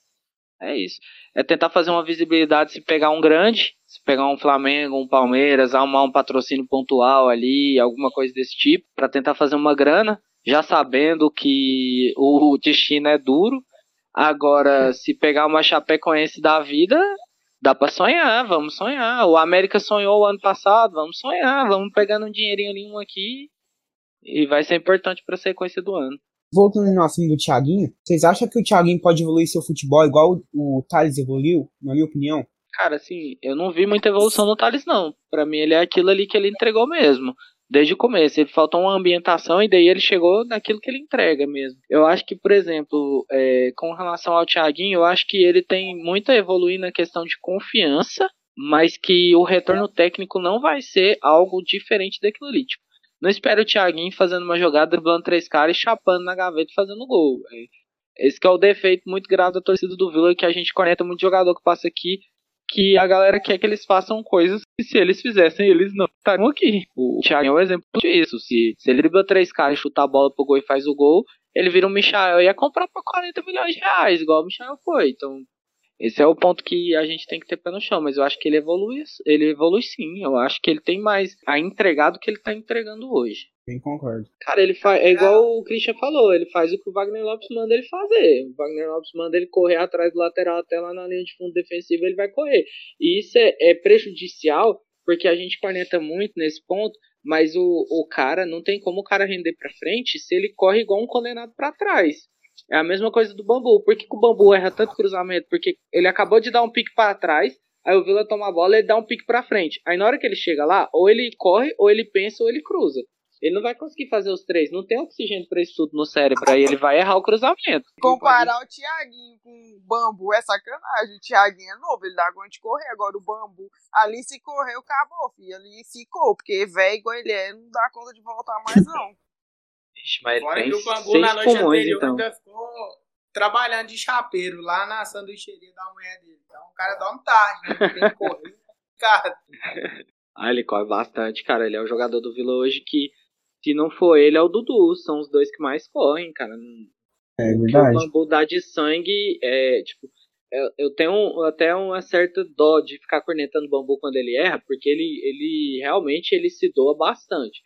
É isso. É tentar fazer uma visibilidade se pegar um grande, se pegar um Flamengo, um Palmeiras, arrumar um patrocínio pontual ali, alguma coisa desse tipo, para tentar fazer uma grana, já sabendo que o destino é duro. Agora, se pegar uma Chapecoense da vida, dá para sonhar, vamos sonhar. O América sonhou o ano passado, vamos sonhar, vamos pegando um dinheirinho ali um aqui e vai ser importante para a sequência do ano voltando no assunto do Thiaguinho, vocês acham que o Thiaguinho pode evoluir seu futebol igual o, Thales evoluiu, na minha opinião? Cara, assim, eu não vi muita evolução do Thales, não. Para mim, ele é aquilo ali que ele entregou mesmo. Desde o começo. Ele faltou uma ambientação e daí ele chegou naquilo que ele entrega mesmo. Eu acho que, por exemplo, é, com relação ao Thiaguinho, eu acho que ele tem muito a evoluir na questão de confiança, mas que o retorno técnico não vai ser algo diferente daquilo ali. Tipo, não espero o Thiaguinho fazendo uma jogada, driblando três caras e chapando na gaveta e fazendo gol. Esse é o defeito muito grave da torcida do Vila, que a gente conecta muito jogador que passa aqui, que a galera quer que eles façam coisas que se eles fizessem, eles não estariam aqui. O Thiaguinho é um exemplo disso. Se, se ele dribla três caras chuta a bola pro gol e faz o gol, ele vira um Michael e ia comprar por 40 milhões de reais, igual o Michael foi. Então, esse é o ponto que a gente tem que ter pé no chão, mas eu acho que ele evolui, ele evolui sim. Eu acho que ele tem mais a entregar do que ele tá entregando hoje. Bem concordo. Cara, ele faz. É igual o Christian falou, ele faz o que o Wagner Lopes manda ele fazer. O Wagner Lopes manda ele correr atrás do lateral até lá na linha de fundo defensivo, ele vai correr. E isso é, é prejudicial, porque a gente corneta muito nesse ponto, mas o, o cara não tem como o cara render pra frente se ele corre igual um condenado para trás. É a mesma coisa do bambu. Por que, que o bambu erra tanto cruzamento? Porque ele acabou de dar um pique para trás, aí o Vila toma a bola e dá um pique para frente. Aí na hora que ele chega lá, ou ele corre, ou ele pensa, ou ele cruza. Ele não vai conseguir fazer os três. Não tem oxigênio para isso tudo no cérebro. Aí ele vai errar o cruzamento. Comparar o Thiaguinho com o Bambu é sacanagem. O Thiaguinho é novo, ele dá conta de correr. Agora o Bambu, ali se correu, acabou, filho. Ali ficou, porque velho igual ele é, não dá conta de voltar mais não. Ixi, mas Fora que o Bangu na noite pulmões, anterior então. ainda ficou trabalhando de chapeiro lá na sanduicheria da mulher dele. Então o cara dorme tarde, né? Tem que correr, cara. Ah, ele corre bastante, cara. Ele é o jogador do Vila hoje que, se não for ele, é o Dudu. São os dois que mais correm, cara. É verdade. O bambu dá de sangue, é, tipo, eu tenho até uma certa dó de ficar cornetando o bambu quando ele erra, porque ele, ele realmente ele se doa bastante.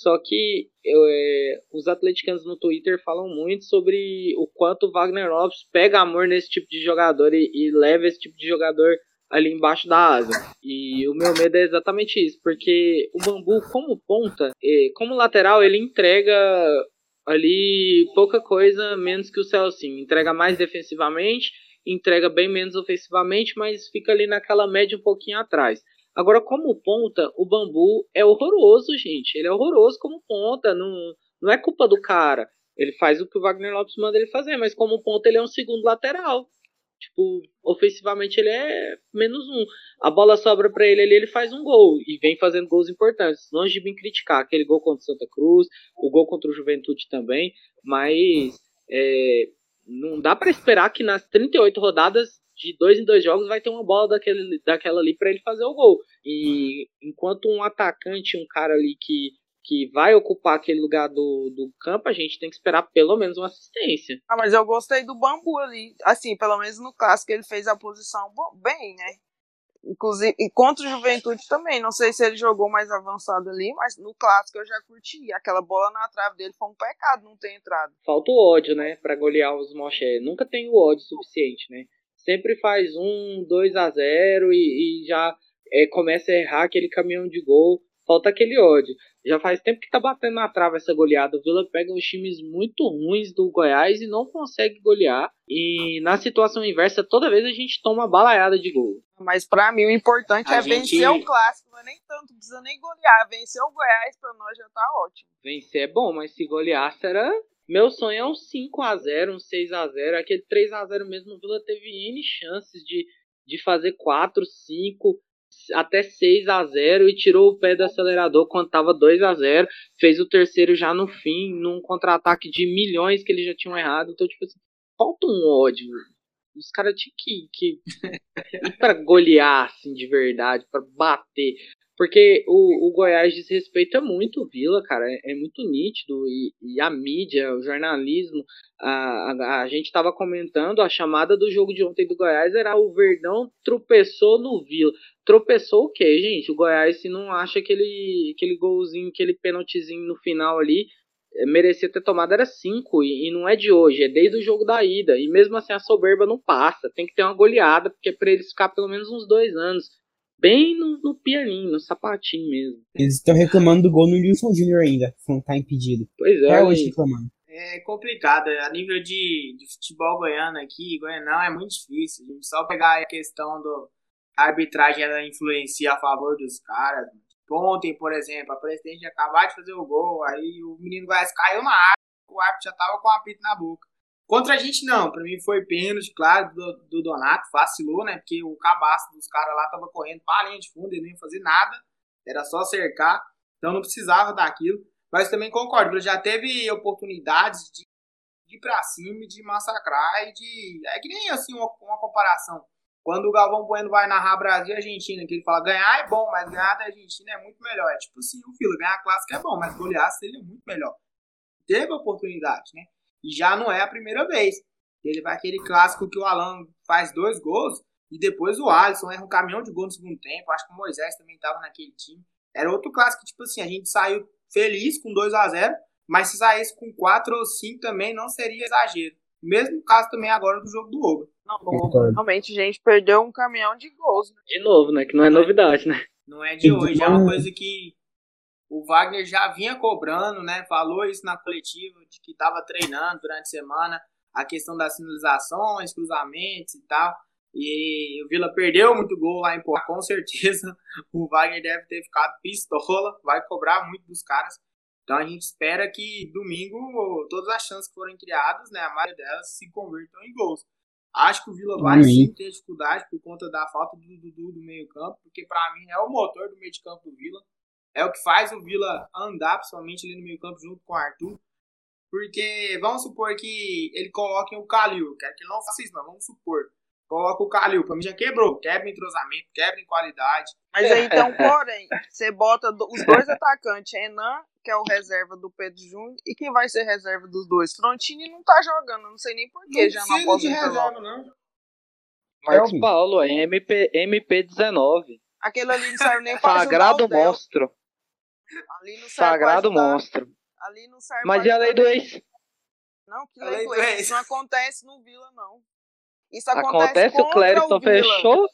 Só que eu, é, os atleticanos no Twitter falam muito sobre o quanto o Wagner Lopes pega amor nesse tipo de jogador e, e leva esse tipo de jogador ali embaixo da asa. E o meu medo é exatamente isso, porque o Bambu, como ponta, como lateral, ele entrega ali pouca coisa menos que o Celcinho. Entrega mais defensivamente, entrega bem menos ofensivamente, mas fica ali naquela média um pouquinho atrás. Agora, como ponta, o bambu é horroroso, gente. Ele é horroroso como ponta. Não, não é culpa do cara. Ele faz o que o Wagner Lopes manda ele fazer, mas como ponta ele é um segundo lateral. Tipo, ofensivamente ele é menos um. A bola sobra para ele ali, ele faz um gol. E vem fazendo gols importantes. Longe de me criticar aquele gol contra o Santa Cruz, o gol contra o Juventude também. Mas é, Não dá pra esperar que nas 38 rodadas de dois em dois jogos vai ter uma bola daquele, daquela ali para ele fazer o gol. E enquanto um atacante, um cara ali que, que vai ocupar aquele lugar do, do campo, a gente tem que esperar pelo menos uma assistência. Ah, mas eu gostei do Bambu ali. Assim, pelo menos no clássico ele fez a posição bem, né? Inclusive, e contra o Juventude também. Não sei se ele jogou mais avançado ali, mas no clássico eu já curti. Aquela bola na trave dele foi um pecado não ter entrado. Falta o ódio, né, para golear os Moché. Nunca tem o ódio suficiente, né? Sempre faz um, 2 a 0 e, e já é, começa a errar aquele caminhão de gol. Falta aquele ódio. Já faz tempo que tá batendo na trave essa goleada. O Vila pega uns times muito ruins do Goiás e não consegue golear. E na situação inversa, toda vez a gente toma balaiada de gol. Mas pra mim o importante A é gente- vencer o clássico. Não é nem tanto, precisa nem golear. Vencer o Goiás pra nós já tá ótimo. Vencer é bom, mas se golear será. Meu sonho é um 5x0, um 6x0. Aquele 3x0 mesmo, o Vila teve N chances de, de fazer 4, 5, até 6x0 e tirou o pé do acelerador quando tava 2x0. Fez o terceiro já no fim, num contra-ataque de milhões que eles já tinham errado. Então, tipo assim, falta um ódio. Os caras tinham que, que ir pra golear, assim, de verdade, pra bater. Porque o, o Goiás desrespeita muito o Vila, cara. É, é muito nítido. E, e a mídia, o jornalismo. A, a, a gente tava comentando, a chamada do jogo de ontem do Goiás era o Verdão tropeçou no Vila. Tropeçou o quê, gente? O Goiás, se não acha aquele, aquele golzinho, aquele pênaltizinho no final ali, eh, merecia ter tomado era 5. E, e não é de hoje, é desde o jogo da ida. E mesmo assim a soberba não passa. Tem que ter uma goleada, porque é pra eles ficar pelo menos uns dois anos. Bem no, no pianinho, no sapatinho mesmo. Eles estão reclamando do gol no Nilson Júnior ainda, que tá impedido. Pois é, Até hoje reclamando. É complicado, a nível de, de futebol goiano aqui, Goianão é muito difícil. A gente só pegar a questão do a arbitragem ela influencia a favor dos caras. Ontem, por exemplo, a presidente ia acabar de fazer o gol, aí o menino Goiás caiu na área, o árbitro já tava com o apito na boca. Contra a gente não, pra mim foi pênalti, claro, do, do Donato, vacilou, né? Porque o cabaço dos caras lá tava correndo pra linha de fundo, ele não ia fazer nada, era só cercar, então não precisava daquilo. Mas também concordo, ele já teve oportunidades de ir pra cima, de massacrar e de. É que nem assim uma, uma comparação. Quando o Galvão Bueno vai narrar Brasil e Argentina, que ele fala ganhar é bom, mas ganhar da Argentina é muito melhor. É tipo assim, o Fila, ganhar a clássica é bom, mas golear seria muito melhor. Teve oportunidade, né? E já não é a primeira vez. Ele vai aquele clássico que o Alan faz dois gols e depois o Alisson erra um caminhão de gol no segundo tempo. Acho que o Moisés também estava naquele time. Era outro clássico, tipo assim, a gente saiu feliz com 2 a 0 mas se saísse com 4 ou 5 também não seria exagero. Mesmo caso também agora do jogo do Oba. Não, realmente a gente perdeu um caminhão de gols. Né? De novo, né? Que não é novidade, né? Não é de hoje, é uma coisa que o Wagner já vinha cobrando, né? Falou isso na coletiva, de que estava treinando durante a semana, a questão das sinalizações, cruzamentos e tal. E o Vila perdeu muito gol lá em Poá, com certeza. O Wagner deve ter ficado pistola, vai cobrar muito dos caras. Então a gente espera que domingo todas as chances que forem criadas, né, a maioria delas se convertam em gols. Acho que o Vila vai Amém. sim ter dificuldade por conta da falta do Dudu do meio campo, porque para mim é o motor do meio de campo do Vila. É o que faz o Vila andar, principalmente ali no meio campo junto com o Arthur. Porque vamos supor que ele coloque o Calil. Quero que ele não faça isso, mas vamos supor. Coloca o Calil. Pra mim já quebrou. Quebra em entrosamento, quebra em qualidade. Mas aí, então, porém, você bota os dois atacantes, Renan, que é o reserva do Pedro Júnior, e quem vai ser reserva dos dois? Frontini não tá jogando, não sei nem porquê, já não posso de reserva, não. Marcos Elvin. Paulo, é MP, MP19. Aquele ali não serve nem pra Sagrado monstro. Ali não serve Sagrado monstro. Ali não serve Mas e a lei do ex? Não, que A lei lei do ex. Isso não acontece no Vila, não. Isso acontece, Acontece, o Vila. fechou.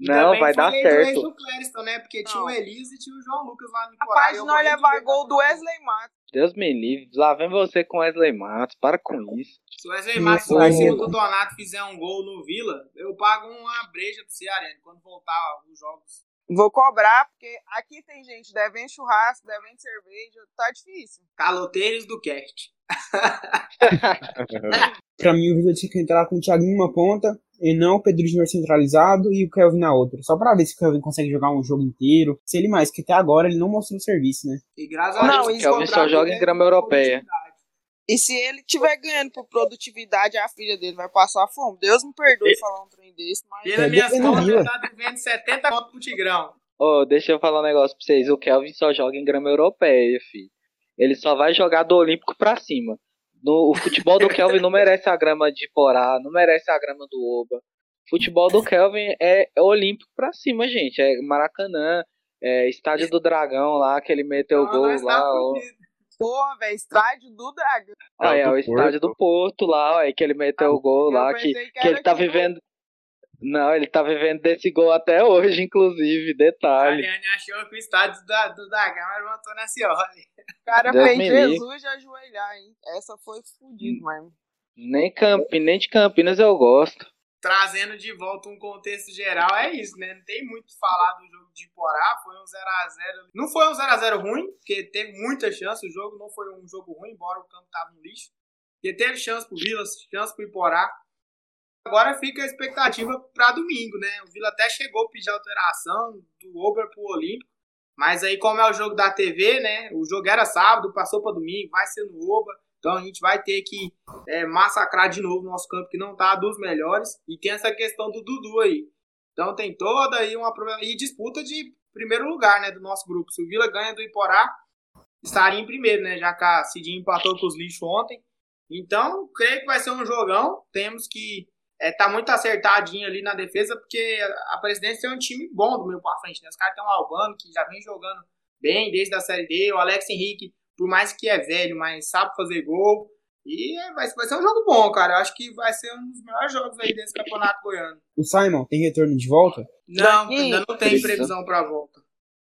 Não, vai dar certo. do Clériston, né? Porque tinha Não. o Elise e tinha o João Lucas lá no Corá, de eu nós levar gol do Wesley Matos. Deus me livre. Lá vem você com Wesley Matos. Para com isso. Se o Wesley Matos lá em cima do Donato fizer um gol no Vila, eu pago uma breja pro Ceará quando voltar os jogos. Vou cobrar, porque aqui tem gente devendo churrasco, devendo cerveja, tá difícil. Caloteiros do Cast. Pra mim, o Vila tinha que entrar com o Thiago em uma ponta, e não o Pedro Júnior centralizado e o Kelvin na outra. Só pra ver se o Kelvin consegue jogar um jogo inteiro. Se ele mais, que até agora ele não mostrou serviço, né? E graças a Não, Deus, Kelvin só joga em grama europeia. E se ele tiver ganhando por produtividade, a filha dele vai passar fome. Deus me perdoe falar um trem desse, mas. Pela É, contas, Vila. ele tá devendo 70 conto pro Tigrão. Ô, deixa eu falar um negócio pra vocês. O Kelvin só joga em grama europeia, filho. Ele só vai jogar do Olímpico pra cima. No, o futebol do Kelvin não merece a grama de Porá, não merece a grama do Oba. O futebol do Kelvin é, é Olímpico pra cima, gente. É Maracanã, é Estádio do Dragão lá, que ele meteu o gol tá lá. ó. Porra, velho, estádio do Dragão. Ah, é, do o estádio do Porto lá, ó, é que ele meteu o gol lá, que, pensei que ele tá no- vivendo. Não, ele tá vivendo desse gol até hoje, inclusive, A detalhe. Ariane achou que o estádio da, do Dragão era o Antônio Ascioli. O cara Deus fez. Jesus de ajoelhar, hein? Essa foi fudida, mano. Nem, Campi, nem de Campinas eu gosto. Trazendo de volta um contexto geral, é isso, né? Não tem muito falar do jogo de Porá. Foi um 0x0. Não foi um 0x0 ruim, porque teve muita chance. O jogo não foi um jogo ruim, embora o campo tava um lixo. Porque teve chance pro Vila, chance pro Iporá. Agora fica a expectativa para domingo, né? O Vila até chegou a pedir alteração do Ober pro Olímpico. Mas aí, como é o jogo da TV, né? O jogo era sábado, passou para domingo, vai ser no Oba. Então a gente vai ter que é, massacrar de novo o nosso campo, que não tá dos melhores. E tem essa questão do Dudu aí. Então tem toda aí uma e disputa de primeiro lugar, né? Do nosso grupo. Se o Vila ganha do Iporá, estaria em primeiro, né? Já que a Cidinha empatou com os lixos ontem. Então, creio que vai ser um jogão. Temos que é, tá muito acertadinho ali na defesa, porque a presidência tem um time bom do meio pra frente, né? Os caras têm um Albano que já vem jogando bem desde a Série D. O Alex Henrique, por mais que é velho, mas sabe fazer gol. E é, vai, vai ser um jogo bom, cara. Eu acho que vai ser um dos melhores jogos aí desse campeonato goiano. O Simon tem retorno de volta? Não, ainda não tem previsão. previsão pra volta.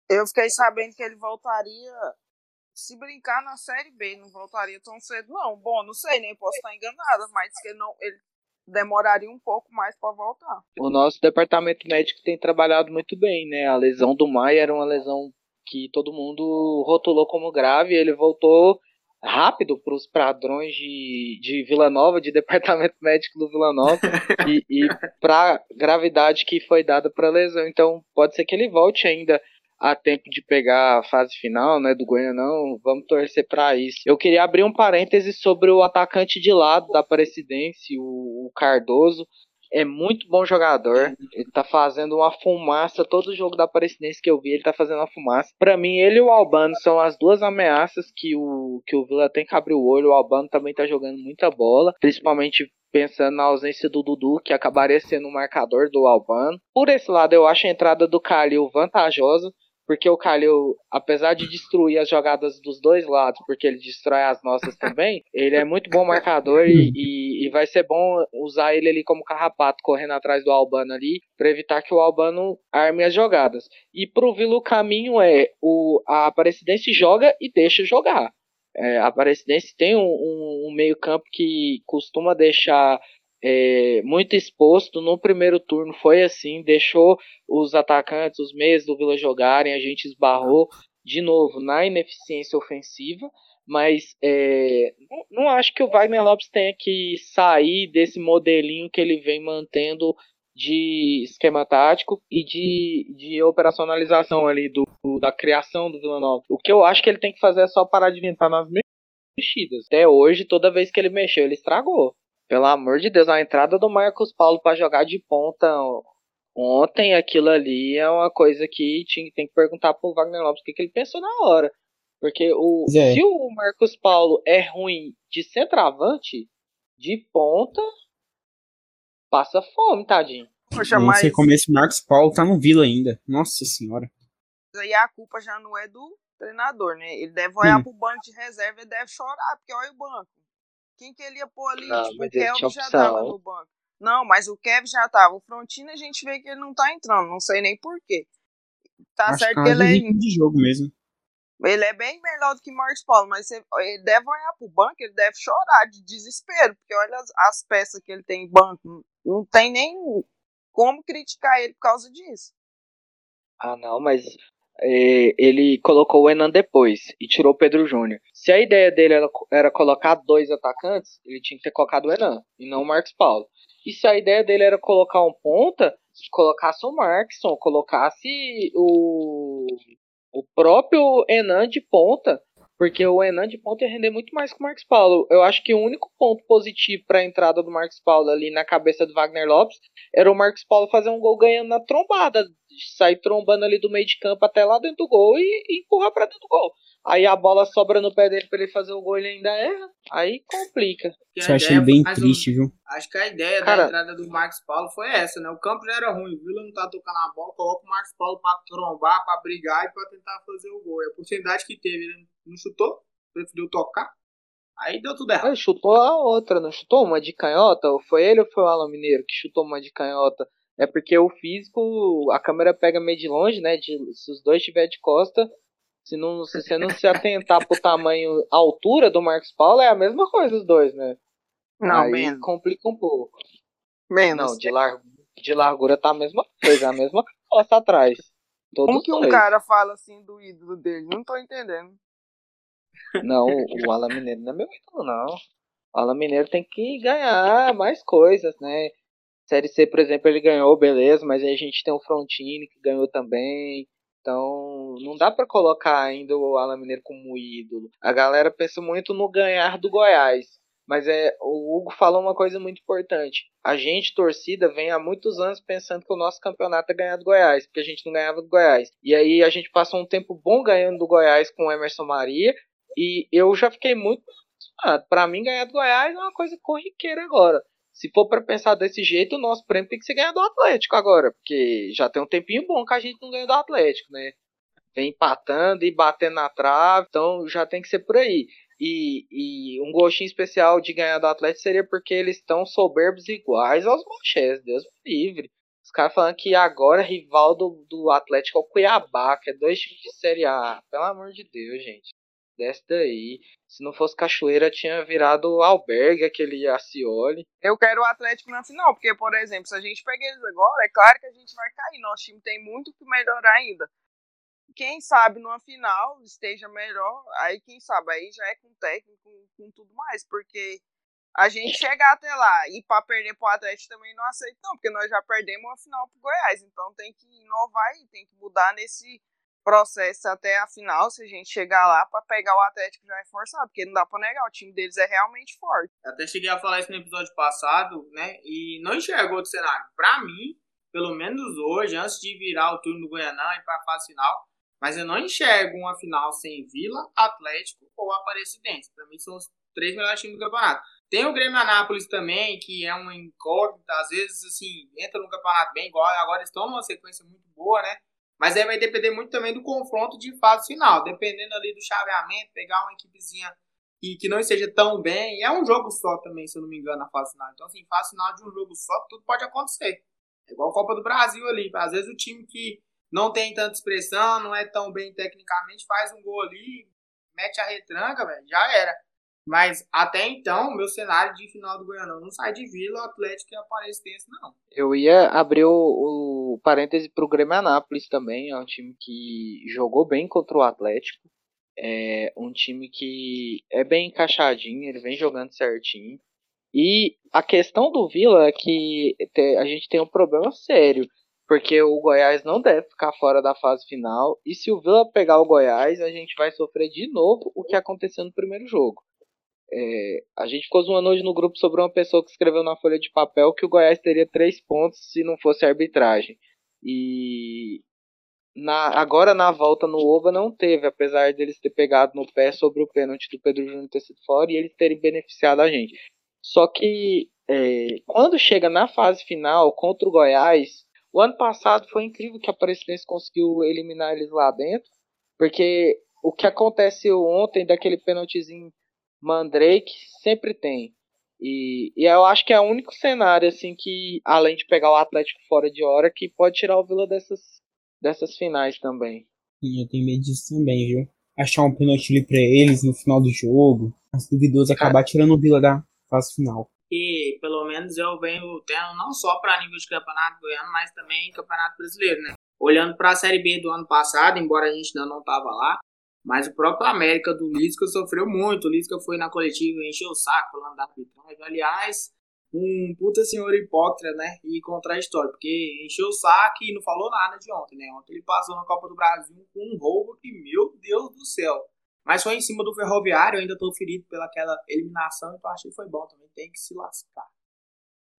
Eu fiquei sabendo que ele voltaria. Se brincar na Série B, não voltaria tão cedo, não. Bom, não sei, nem posso estar enganada, mas que ele não. Ele demoraria um pouco mais pra voltar. O nosso departamento médico tem trabalhado muito bem, né? A lesão do Maia era uma lesão que todo mundo rotulou como grave. Ele voltou rápido para os padrões de, de Vila Nova, de departamento médico do Vila Nova, e, e para gravidade que foi dada para a lesão. Então pode ser que ele volte ainda a tempo de pegar a fase final, né, do Goianão, vamos torcer para isso. Eu queria abrir um parêntese sobre o atacante de lado da Aparecidense, o, o Cardoso, é muito bom jogador. Ele tá fazendo uma fumaça. Todo jogo da Aparecidense que eu vi, ele tá fazendo uma fumaça. Pra mim, ele e o Albano são as duas ameaças que o, que o Vila tem que abrir o olho. O Albano também tá jogando muita bola, principalmente pensando na ausência do Dudu, que acabaria sendo o marcador do Albano. Por esse lado, eu acho a entrada do Calil vantajosa. Porque o Calil, apesar de destruir as jogadas dos dois lados, porque ele destrói as nossas também, ele é muito bom marcador e, e, e vai ser bom usar ele ali como carrapato, correndo atrás do Albano ali, para evitar que o Albano arme as jogadas. E pro Vila o caminho é o, a Aparecidense joga e deixa jogar. É, a Aparecidense tem um, um, um meio campo que costuma deixar é, muito exposto. No primeiro turno foi assim, deixou os atacantes, os meias do Vila jogarem, a gente esbarrou de novo na ineficiência ofensiva, mas é, não, não acho que o Wagner Lopes tenha que sair desse modelinho que ele vem mantendo de esquema tático e de, de operacionalização ali do, do- da criação do Vila Nova. O que eu acho que ele tem que fazer é só parar de inventar nas mexidas. Até hoje, toda vez que ele mexeu, ele estragou. Pelo amor de Deus, a entrada do Marcos Paulo para jogar de ponta ontem, aquilo ali é uma coisa que tinha, tem que perguntar pro Wagner Lopes o que, que ele pensou na hora. Porque o, é. se o Marcos Paulo é ruim de centroavante, de ponta, passa fome, tadinho. Poxa, mas sei como esse Marcos Paulo tá no Vila ainda. Nossa senhora. aí a culpa já não é do treinador, né? Ele deve olhar Hum. pro banco de reserva e deve chorar, porque olha o banco. Quem que ele ia pôr ali? Não, tipo, o tinha já opção. tava no banco. Não, mas o Kevin já tava. O Frontino a gente vê que ele não tá entrando, não sei nem porquê. Tá Acho certo que é ele é, de jogo mesmo. ele é bem melhor do que Marcos Paulo, mas ele deve olhar pro banco, ele deve chorar de desespero, porque olha as, as peças que ele tem em banco. Não, tem nem como criticar ele por causa disso. Ah, não, mas ele colocou o Enan depois e tirou o Pedro Júnior. Se a ideia dele era, era colocar dois atacantes, ele tinha que ter colocado o Enan e não o Marcos Paulo. E se a ideia dele era colocar um ponta, colocasse o Markson, colocasse o, o próprio Enan de ponta. porque o Enan de ponta ia render muito mais que o Marcos Paulo. Eu acho que o único ponto positivo para a entrada do Marcos Paulo ali na cabeça do Wagner Lopes era o Marcos Paulo fazer um gol ganhando na trombada, sair trombando ali do meio de campo até lá dentro do gol e, e empurrar para dentro do gol. Aí a bola sobra no pé dele para ele fazer o gol e ele ainda erra. Aí complica. Isso eu achei bem triste, viu? Acho que a ideia Cara- da entrada do Marcos Paulo foi essa, né? O campo já era ruim, o Vila não tá tocando a bola, coloca o Marcos Paulo pra trombar, pra brigar e pra tentar fazer o gol. E a oportunidade que teve, ele não chutou, preferiu tocar. Aí deu tudo errado. Ele chutou a outra, não chutou uma de canhota? Ou foi ele ou foi o Alan Mineiro que chutou uma de canhota? É porque o físico, a câmera pega meio de longe, né? De, se os dois estiver de costa, se, não, se você não se atentar pro tamanho, a altura do Marcos Paulo, é a mesma coisa os dois, né? Não, Aí menos. complica um pouco. Menos. Não, de, lar, de largura tá a mesma coisa, a mesma costa atrás. Todos Como que um dois. cara fala assim do ídolo dele? Não tô entendendo. Não, o Alan Mineiro não é meu ídolo, não. O Alan Mineiro tem que ganhar mais coisas, né? Série C, por exemplo, ele ganhou, beleza, mas aí a gente tem o Frontini que ganhou também. Então, não dá pra colocar ainda o Alan Mineiro como ídolo. A galera pensa muito no ganhar do Goiás. Mas é, o Hugo falou uma coisa muito importante. A gente, torcida, vem há muitos anos pensando que o nosso campeonato é ganhar do Goiás, porque a gente não ganhava do Goiás. E aí a gente passou um tempo bom ganhando do Goiás com o Emerson Maria. E eu já fiquei muito impressionado. Pra mim, ganhar do Goiás é uma coisa corriqueira agora. Se for pra pensar desse jeito, o nosso prêmio tem que ser ganhar do Atlético agora. Porque já tem um tempinho bom que a gente não ganha do Atlético, né? Vem empatando e batendo na trave, então já tem que ser por aí. E, e um gostinho especial de ganhar do Atlético seria porque eles estão soberbos iguais aos Mochés, Deus me livre. Os caras falando que agora rival do, do Atlético é o Cuiabá, que é dois times de Série A. Pelo amor de Deus, gente. Desce daí. Se não fosse Cachoeira, tinha virado albergue, aquele Acioli. Eu quero o Atlético na final, porque, por exemplo, se a gente pegar eles agora, é claro que a gente vai cair. Nosso time tem muito que melhorar ainda. Quem sabe numa final esteja melhor, aí quem sabe, aí já é com técnico, com, com tudo mais, porque a gente chegar até lá e para perder pro Atlético também não aceita, não, porque nós já perdemos uma final pro Goiás, então tem que inovar e tem que mudar nesse processo até a final, se a gente chegar lá para pegar o Atlético já é forçado, porque não dá para negar, o time deles é realmente forte. Até cheguei a falar isso no episódio passado, né? E não enxergou outro cenário. Pra mim, pelo menos hoje, antes de virar o turno do Goianã e pra fase final, mas eu não enxergo uma final sem Vila, Atlético ou Aparecidense. Pra mim são os três melhores times do campeonato. Tem o Grêmio Anápolis também, que é uma incógnita, às vezes, assim, entra no campeonato bem, igual agora estão numa sequência muito boa, né? Mas aí vai depender muito também do confronto de fase final. Dependendo ali do chaveamento, pegar uma equipezinha que, que não esteja tão bem. E é um jogo só também, se eu não me engano, na fase final. Então, assim, fase final de um jogo só, tudo pode acontecer. É igual a Copa do Brasil ali. Às vezes o time que não tem tanta expressão, não é tão bem tecnicamente, faz um gol ali, mete a retranca, velho, já era. Mas até então, meu cenário de final do Goianão não sai de Vila, Atlético e Aparecidense, não. Eu ia abrir o, o parêntese pro Grêmio Anápolis também, é um time que jogou bem contra o Atlético. É um time que é bem encaixadinho, ele vem jogando certinho. E a questão do Vila é que a gente tem um problema sério, porque o Goiás não deve ficar fora da fase final. E se o Vila pegar o Goiás, a gente vai sofrer de novo o que aconteceu no primeiro jogo. É, a gente ficou zoando hoje no grupo sobre uma pessoa que escreveu na folha de papel que o Goiás teria três pontos se não fosse a arbitragem. E na, agora na volta no Oba não teve, apesar deles ter pegado no pé sobre o pênalti do Pedro Júnior ter sido fora e eles terem beneficiado a gente. Só que é, quando chega na fase final contra o Goiás, o ano passado foi incrível que a Aparecidense conseguiu eliminar eles lá dentro, porque o que aconteceu ontem daquele pênaltizinho Mandrake sempre tem. E, e eu acho que é o único cenário, assim, que, além de pegar o Atlético fora de hora, que pode tirar o Vila dessas, dessas finais também. Sim, eu tenho medo disso também, viu? Achar um pênalti ali pra eles no final do jogo. Mas duvidoso acabar tirando o Vila da fase final. E pelo menos eu venho tendo não só para nível de campeonato goiano, mas também campeonato brasileiro, né? Olhando para a Série B do ano passado, embora a gente ainda não tava lá, mas o próprio América do Lisca sofreu muito. O Lisca foi na coletiva encheu o saco falando da arbitragem. Aliás, um puta senhor hipócrita, né? E contraditório, porque encheu o saco e não falou nada de ontem, né? Ontem ele passou na Copa do Brasil com um roubo que, meu Deus do céu. Mas foi em cima do Ferroviário, ainda tô ferido pelaquela eliminação, então achei que foi bom também, tem que se lascar.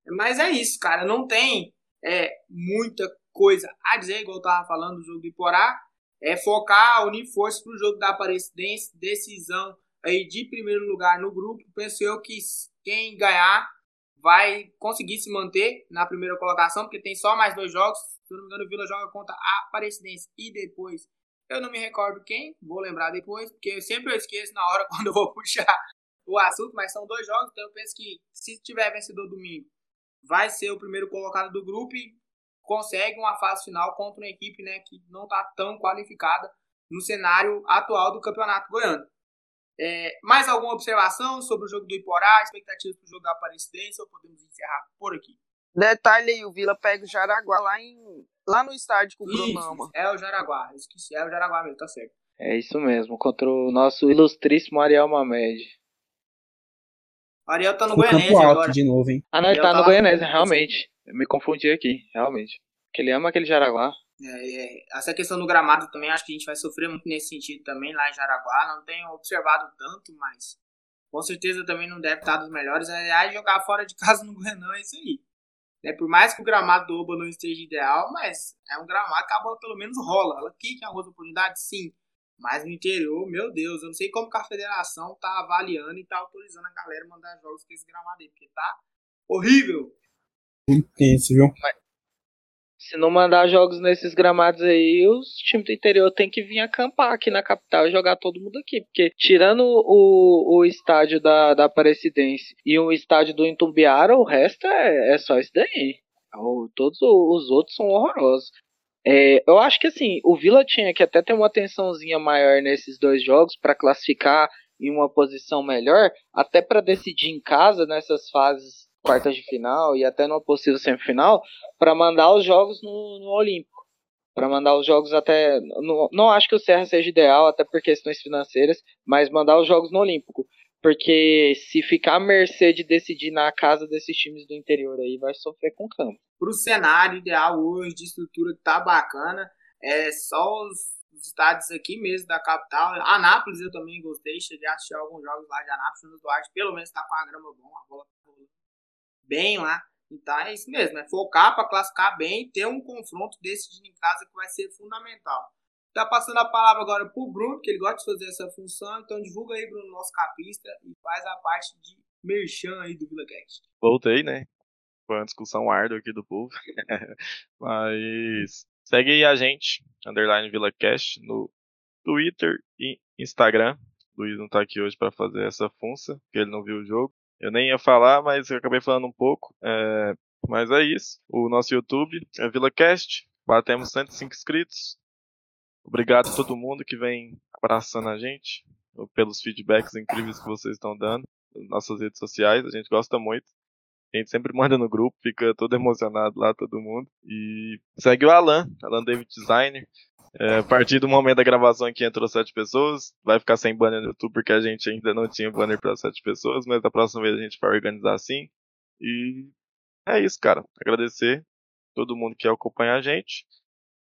Mas é isso, cara, não tem é, muita coisa a dizer, igual eu tava falando do jogo do Iporá, é focar, unir forças pro jogo da Aparecidense, decisão aí de primeiro lugar no grupo. Penso eu que quem ganhar vai conseguir se manter na primeira colocação, porque tem só mais dois jogos. Se eu não me engano, o Vila joga contra a Aparecidense e depois eu não me recordo quem, vou lembrar depois, porque eu sempre eu esqueço na hora quando eu vou puxar o assunto, mas são dois jogos, então eu penso que se tiver vencedor domingo, vai ser o primeiro colocado do grupo e consegue uma fase final contra uma equipe né, que não está tão qualificada no cenário atual do Campeonato Goiano. É, mais alguma observação sobre o jogo do Iporá, expectativas para o jogo da Aparecidense, ou podemos encerrar por aqui? Detalhe aí, o Vila pega o Jaraguá lá, em, lá no estádio com o Bruno Ama. É o Jaraguá, esqueci, é o Jaraguá mesmo, tá certo. É isso mesmo, contra o nosso ilustríssimo Ariel Mamed. O Ariel tá no Goianese agora. de novo, hein? Ah, não, ele tá tá no lá Goianese, realmente. Eu me confundi aqui, realmente. Que ele ama aquele Jaraguá. É, é, essa questão do gramado também, acho que a gente vai sofrer muito nesse sentido também lá em Jaraguá. Não tenho observado tanto, mas com certeza também não deve estar dos melhores. Aliás, jogar fora de casa no Goianão é isso aí. Né, por mais que o gramado do Oba não esteja ideal, mas é um gramado que a bola pelo menos rola. Ela quica em algumas oportunidades, sim. Mas no interior, meu Deus, eu não sei como que a federação tá avaliando e tá autorizando a galera mandar jogos com esse gramado aí, porque tá horrível. Viu? Se não mandar jogos nesses gramados aí, os times do interior tem que vir acampar aqui na capital e jogar todo mundo aqui. Porque tirando o, o estádio da, da Aparecidense e o estádio do Intumbiara, o resto é, é só isso daí. Todos os outros são horrorosos. É, eu acho que assim, o Vila tinha que até ter uma atençãozinha maior nesses dois jogos para classificar em uma posição melhor, até para decidir em casa nessas fases quartas de final e até numa possível semifinal, para mandar os jogos no, no Olímpico. Para mandar os jogos até. no- não acho que o Serra seja ideal, até por questões financeiras, mas mandar os jogos no Olímpico. Porque se ficar à mercê de decidir na casa desses times do interior aí, vai sofrer com o campo. pro cenário ideal hoje, de estrutura que tá bacana. É só os, os estádios aqui mesmo da capital. Anápolis eu também gostei, cheguei a assistir alguns jogos lá de Anápolis, no Duarte, pelo menos tá com a grama bom, a bola tá bem lá. Então é isso mesmo, é focar para classificar bem e ter um confronto decidido em casa que vai ser fundamental. Tá passando a palavra agora pro Bruno, que ele gosta de fazer essa função, então divulga aí, Bruno, nosso capista, e faz a parte de merchan aí do VilaCast. Voltei, né? Foi uma discussão árdua aqui do povo. Mas segue aí a gente, underline VilaCast, no Twitter e Instagram. Luiz não tá aqui hoje para fazer essa função, porque ele não viu o jogo. Eu nem ia falar, mas eu acabei falando um pouco. É, Mas é isso. O nosso YouTube é VilaCast. Batemos 105 inscritos. Obrigado a todo mundo que vem abraçando a gente, pelos feedbacks incríveis que vocês estão dando nossas redes sociais. A gente gosta muito. A gente sempre manda no grupo, fica todo emocionado lá, todo mundo. E segue o Alan, Alan David Designer. É, a partir do momento da gravação aqui entrou sete pessoas. Vai ficar sem banner no YouTube porque a gente ainda não tinha banner para sete pessoas, mas da próxima vez a gente vai organizar assim. E é isso, cara. Agradecer todo mundo que acompanha a gente.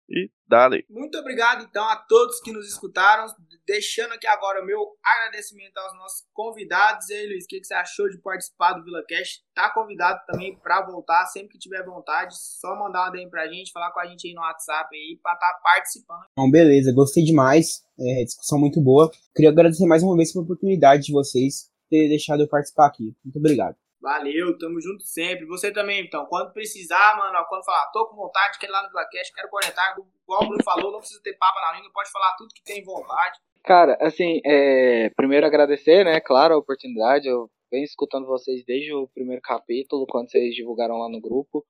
E dale. Muito obrigado, então, a todos que nos escutaram. Deixando aqui agora o meu agradecimento aos nossos convidados. E aí, Luiz, o que, que você achou de participar do VilaCast? Tá convidado também para voltar, sempre que tiver vontade. Só mandar uma DM pra gente, falar com a gente aí no WhatsApp aí, pra estar tá participando. Então, beleza, gostei demais. É, discussão muito boa. Queria agradecer mais uma vez pela oportunidade de vocês ter deixado eu participar aqui. Muito obrigado. Valeu, tamo junto sempre. Você também, então, quando precisar, mano, quando falar, tô com vontade, quero ir lá no VilaCast, quero conectar, igual o Bruno falou, não precisa ter papo na língua, pode falar tudo que tem vontade. Cara, assim, é, primeiro agradecer, né, claro, a oportunidade. Eu venho escutando vocês desde o primeiro capítulo, quando vocês divulgaram lá no grupo.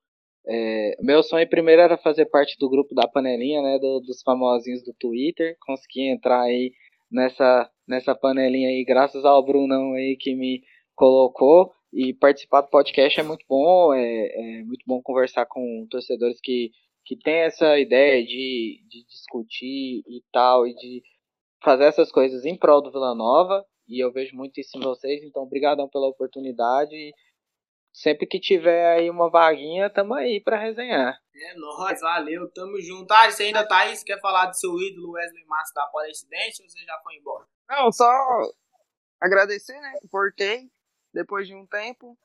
É, meu sonho primeiro era fazer parte do grupo da panelinha, né, do- dos famosinhos do Twitter. Consegui entrar aí nessa, nessa panelinha aí, graças ao Brunão aí que me colocou. E participar do podcast é muito bom, é, é muito bom conversar com torcedores que, que têm essa ideia de, de discutir e tal, e de fazer essas coisas em prol do Vila Nova. E eu vejo muito isso em vocês, então obrigadão pela oportunidade. E sempre que tiver aí uma vaguinha, tamo aí pra resenhar. É nóis, valeu, tamo junto. Ah, você ainda tá aí? Você quer falar do seu ídolo Wesley Massa da Palestinense ou você já foi embora? Não, só agradecer, né? Portei, depois de um tempo.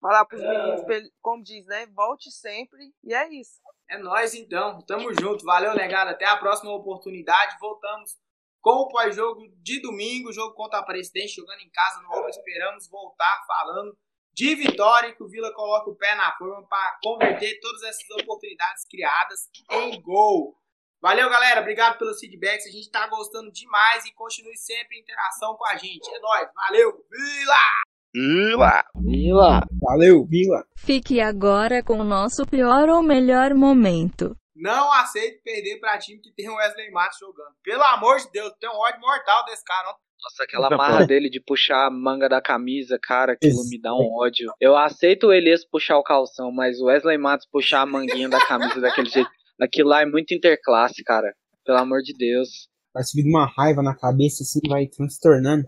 Falar pros meninos, pra ele- como diz, né? Volte sempre. E é isso. É nóis então, tamo junto. Valeu, negado. Até a próxima oportunidade. Voltamos com o pós-jogo de domingo, jogo contra a Presidente, jogando em casa no Ouro. Esperamos voltar falando de vitória e que o Vila coloque o pé na forma para converter todas essas oportunidades criadas em gol. Valeu, galera. Obrigado pelos feedbacks. A gente tá gostando demais e continue sempre em interação com a gente. É nóis. Valeu, Vila! Vila! Vila! Valeu, Vila! Fique agora com o nosso pior ou melhor momento. Não aceito perder pra time que tem o Wesley Matos jogando. Pelo amor de Deus, tem um ódio mortal desse cara. ó. Nossa, aquela Tá marra dele de puxar a manga da camisa, cara, aquilo Isso. me dá um ódio. Eu aceito o Elias puxar o calção, mas o Wesley Matos puxar a manguinha da camisa daquele jeito, aquilo lá é muito interclasse, cara. Pelo amor de Deus. Vai subir uma raiva na cabeça assim, vai transtornando.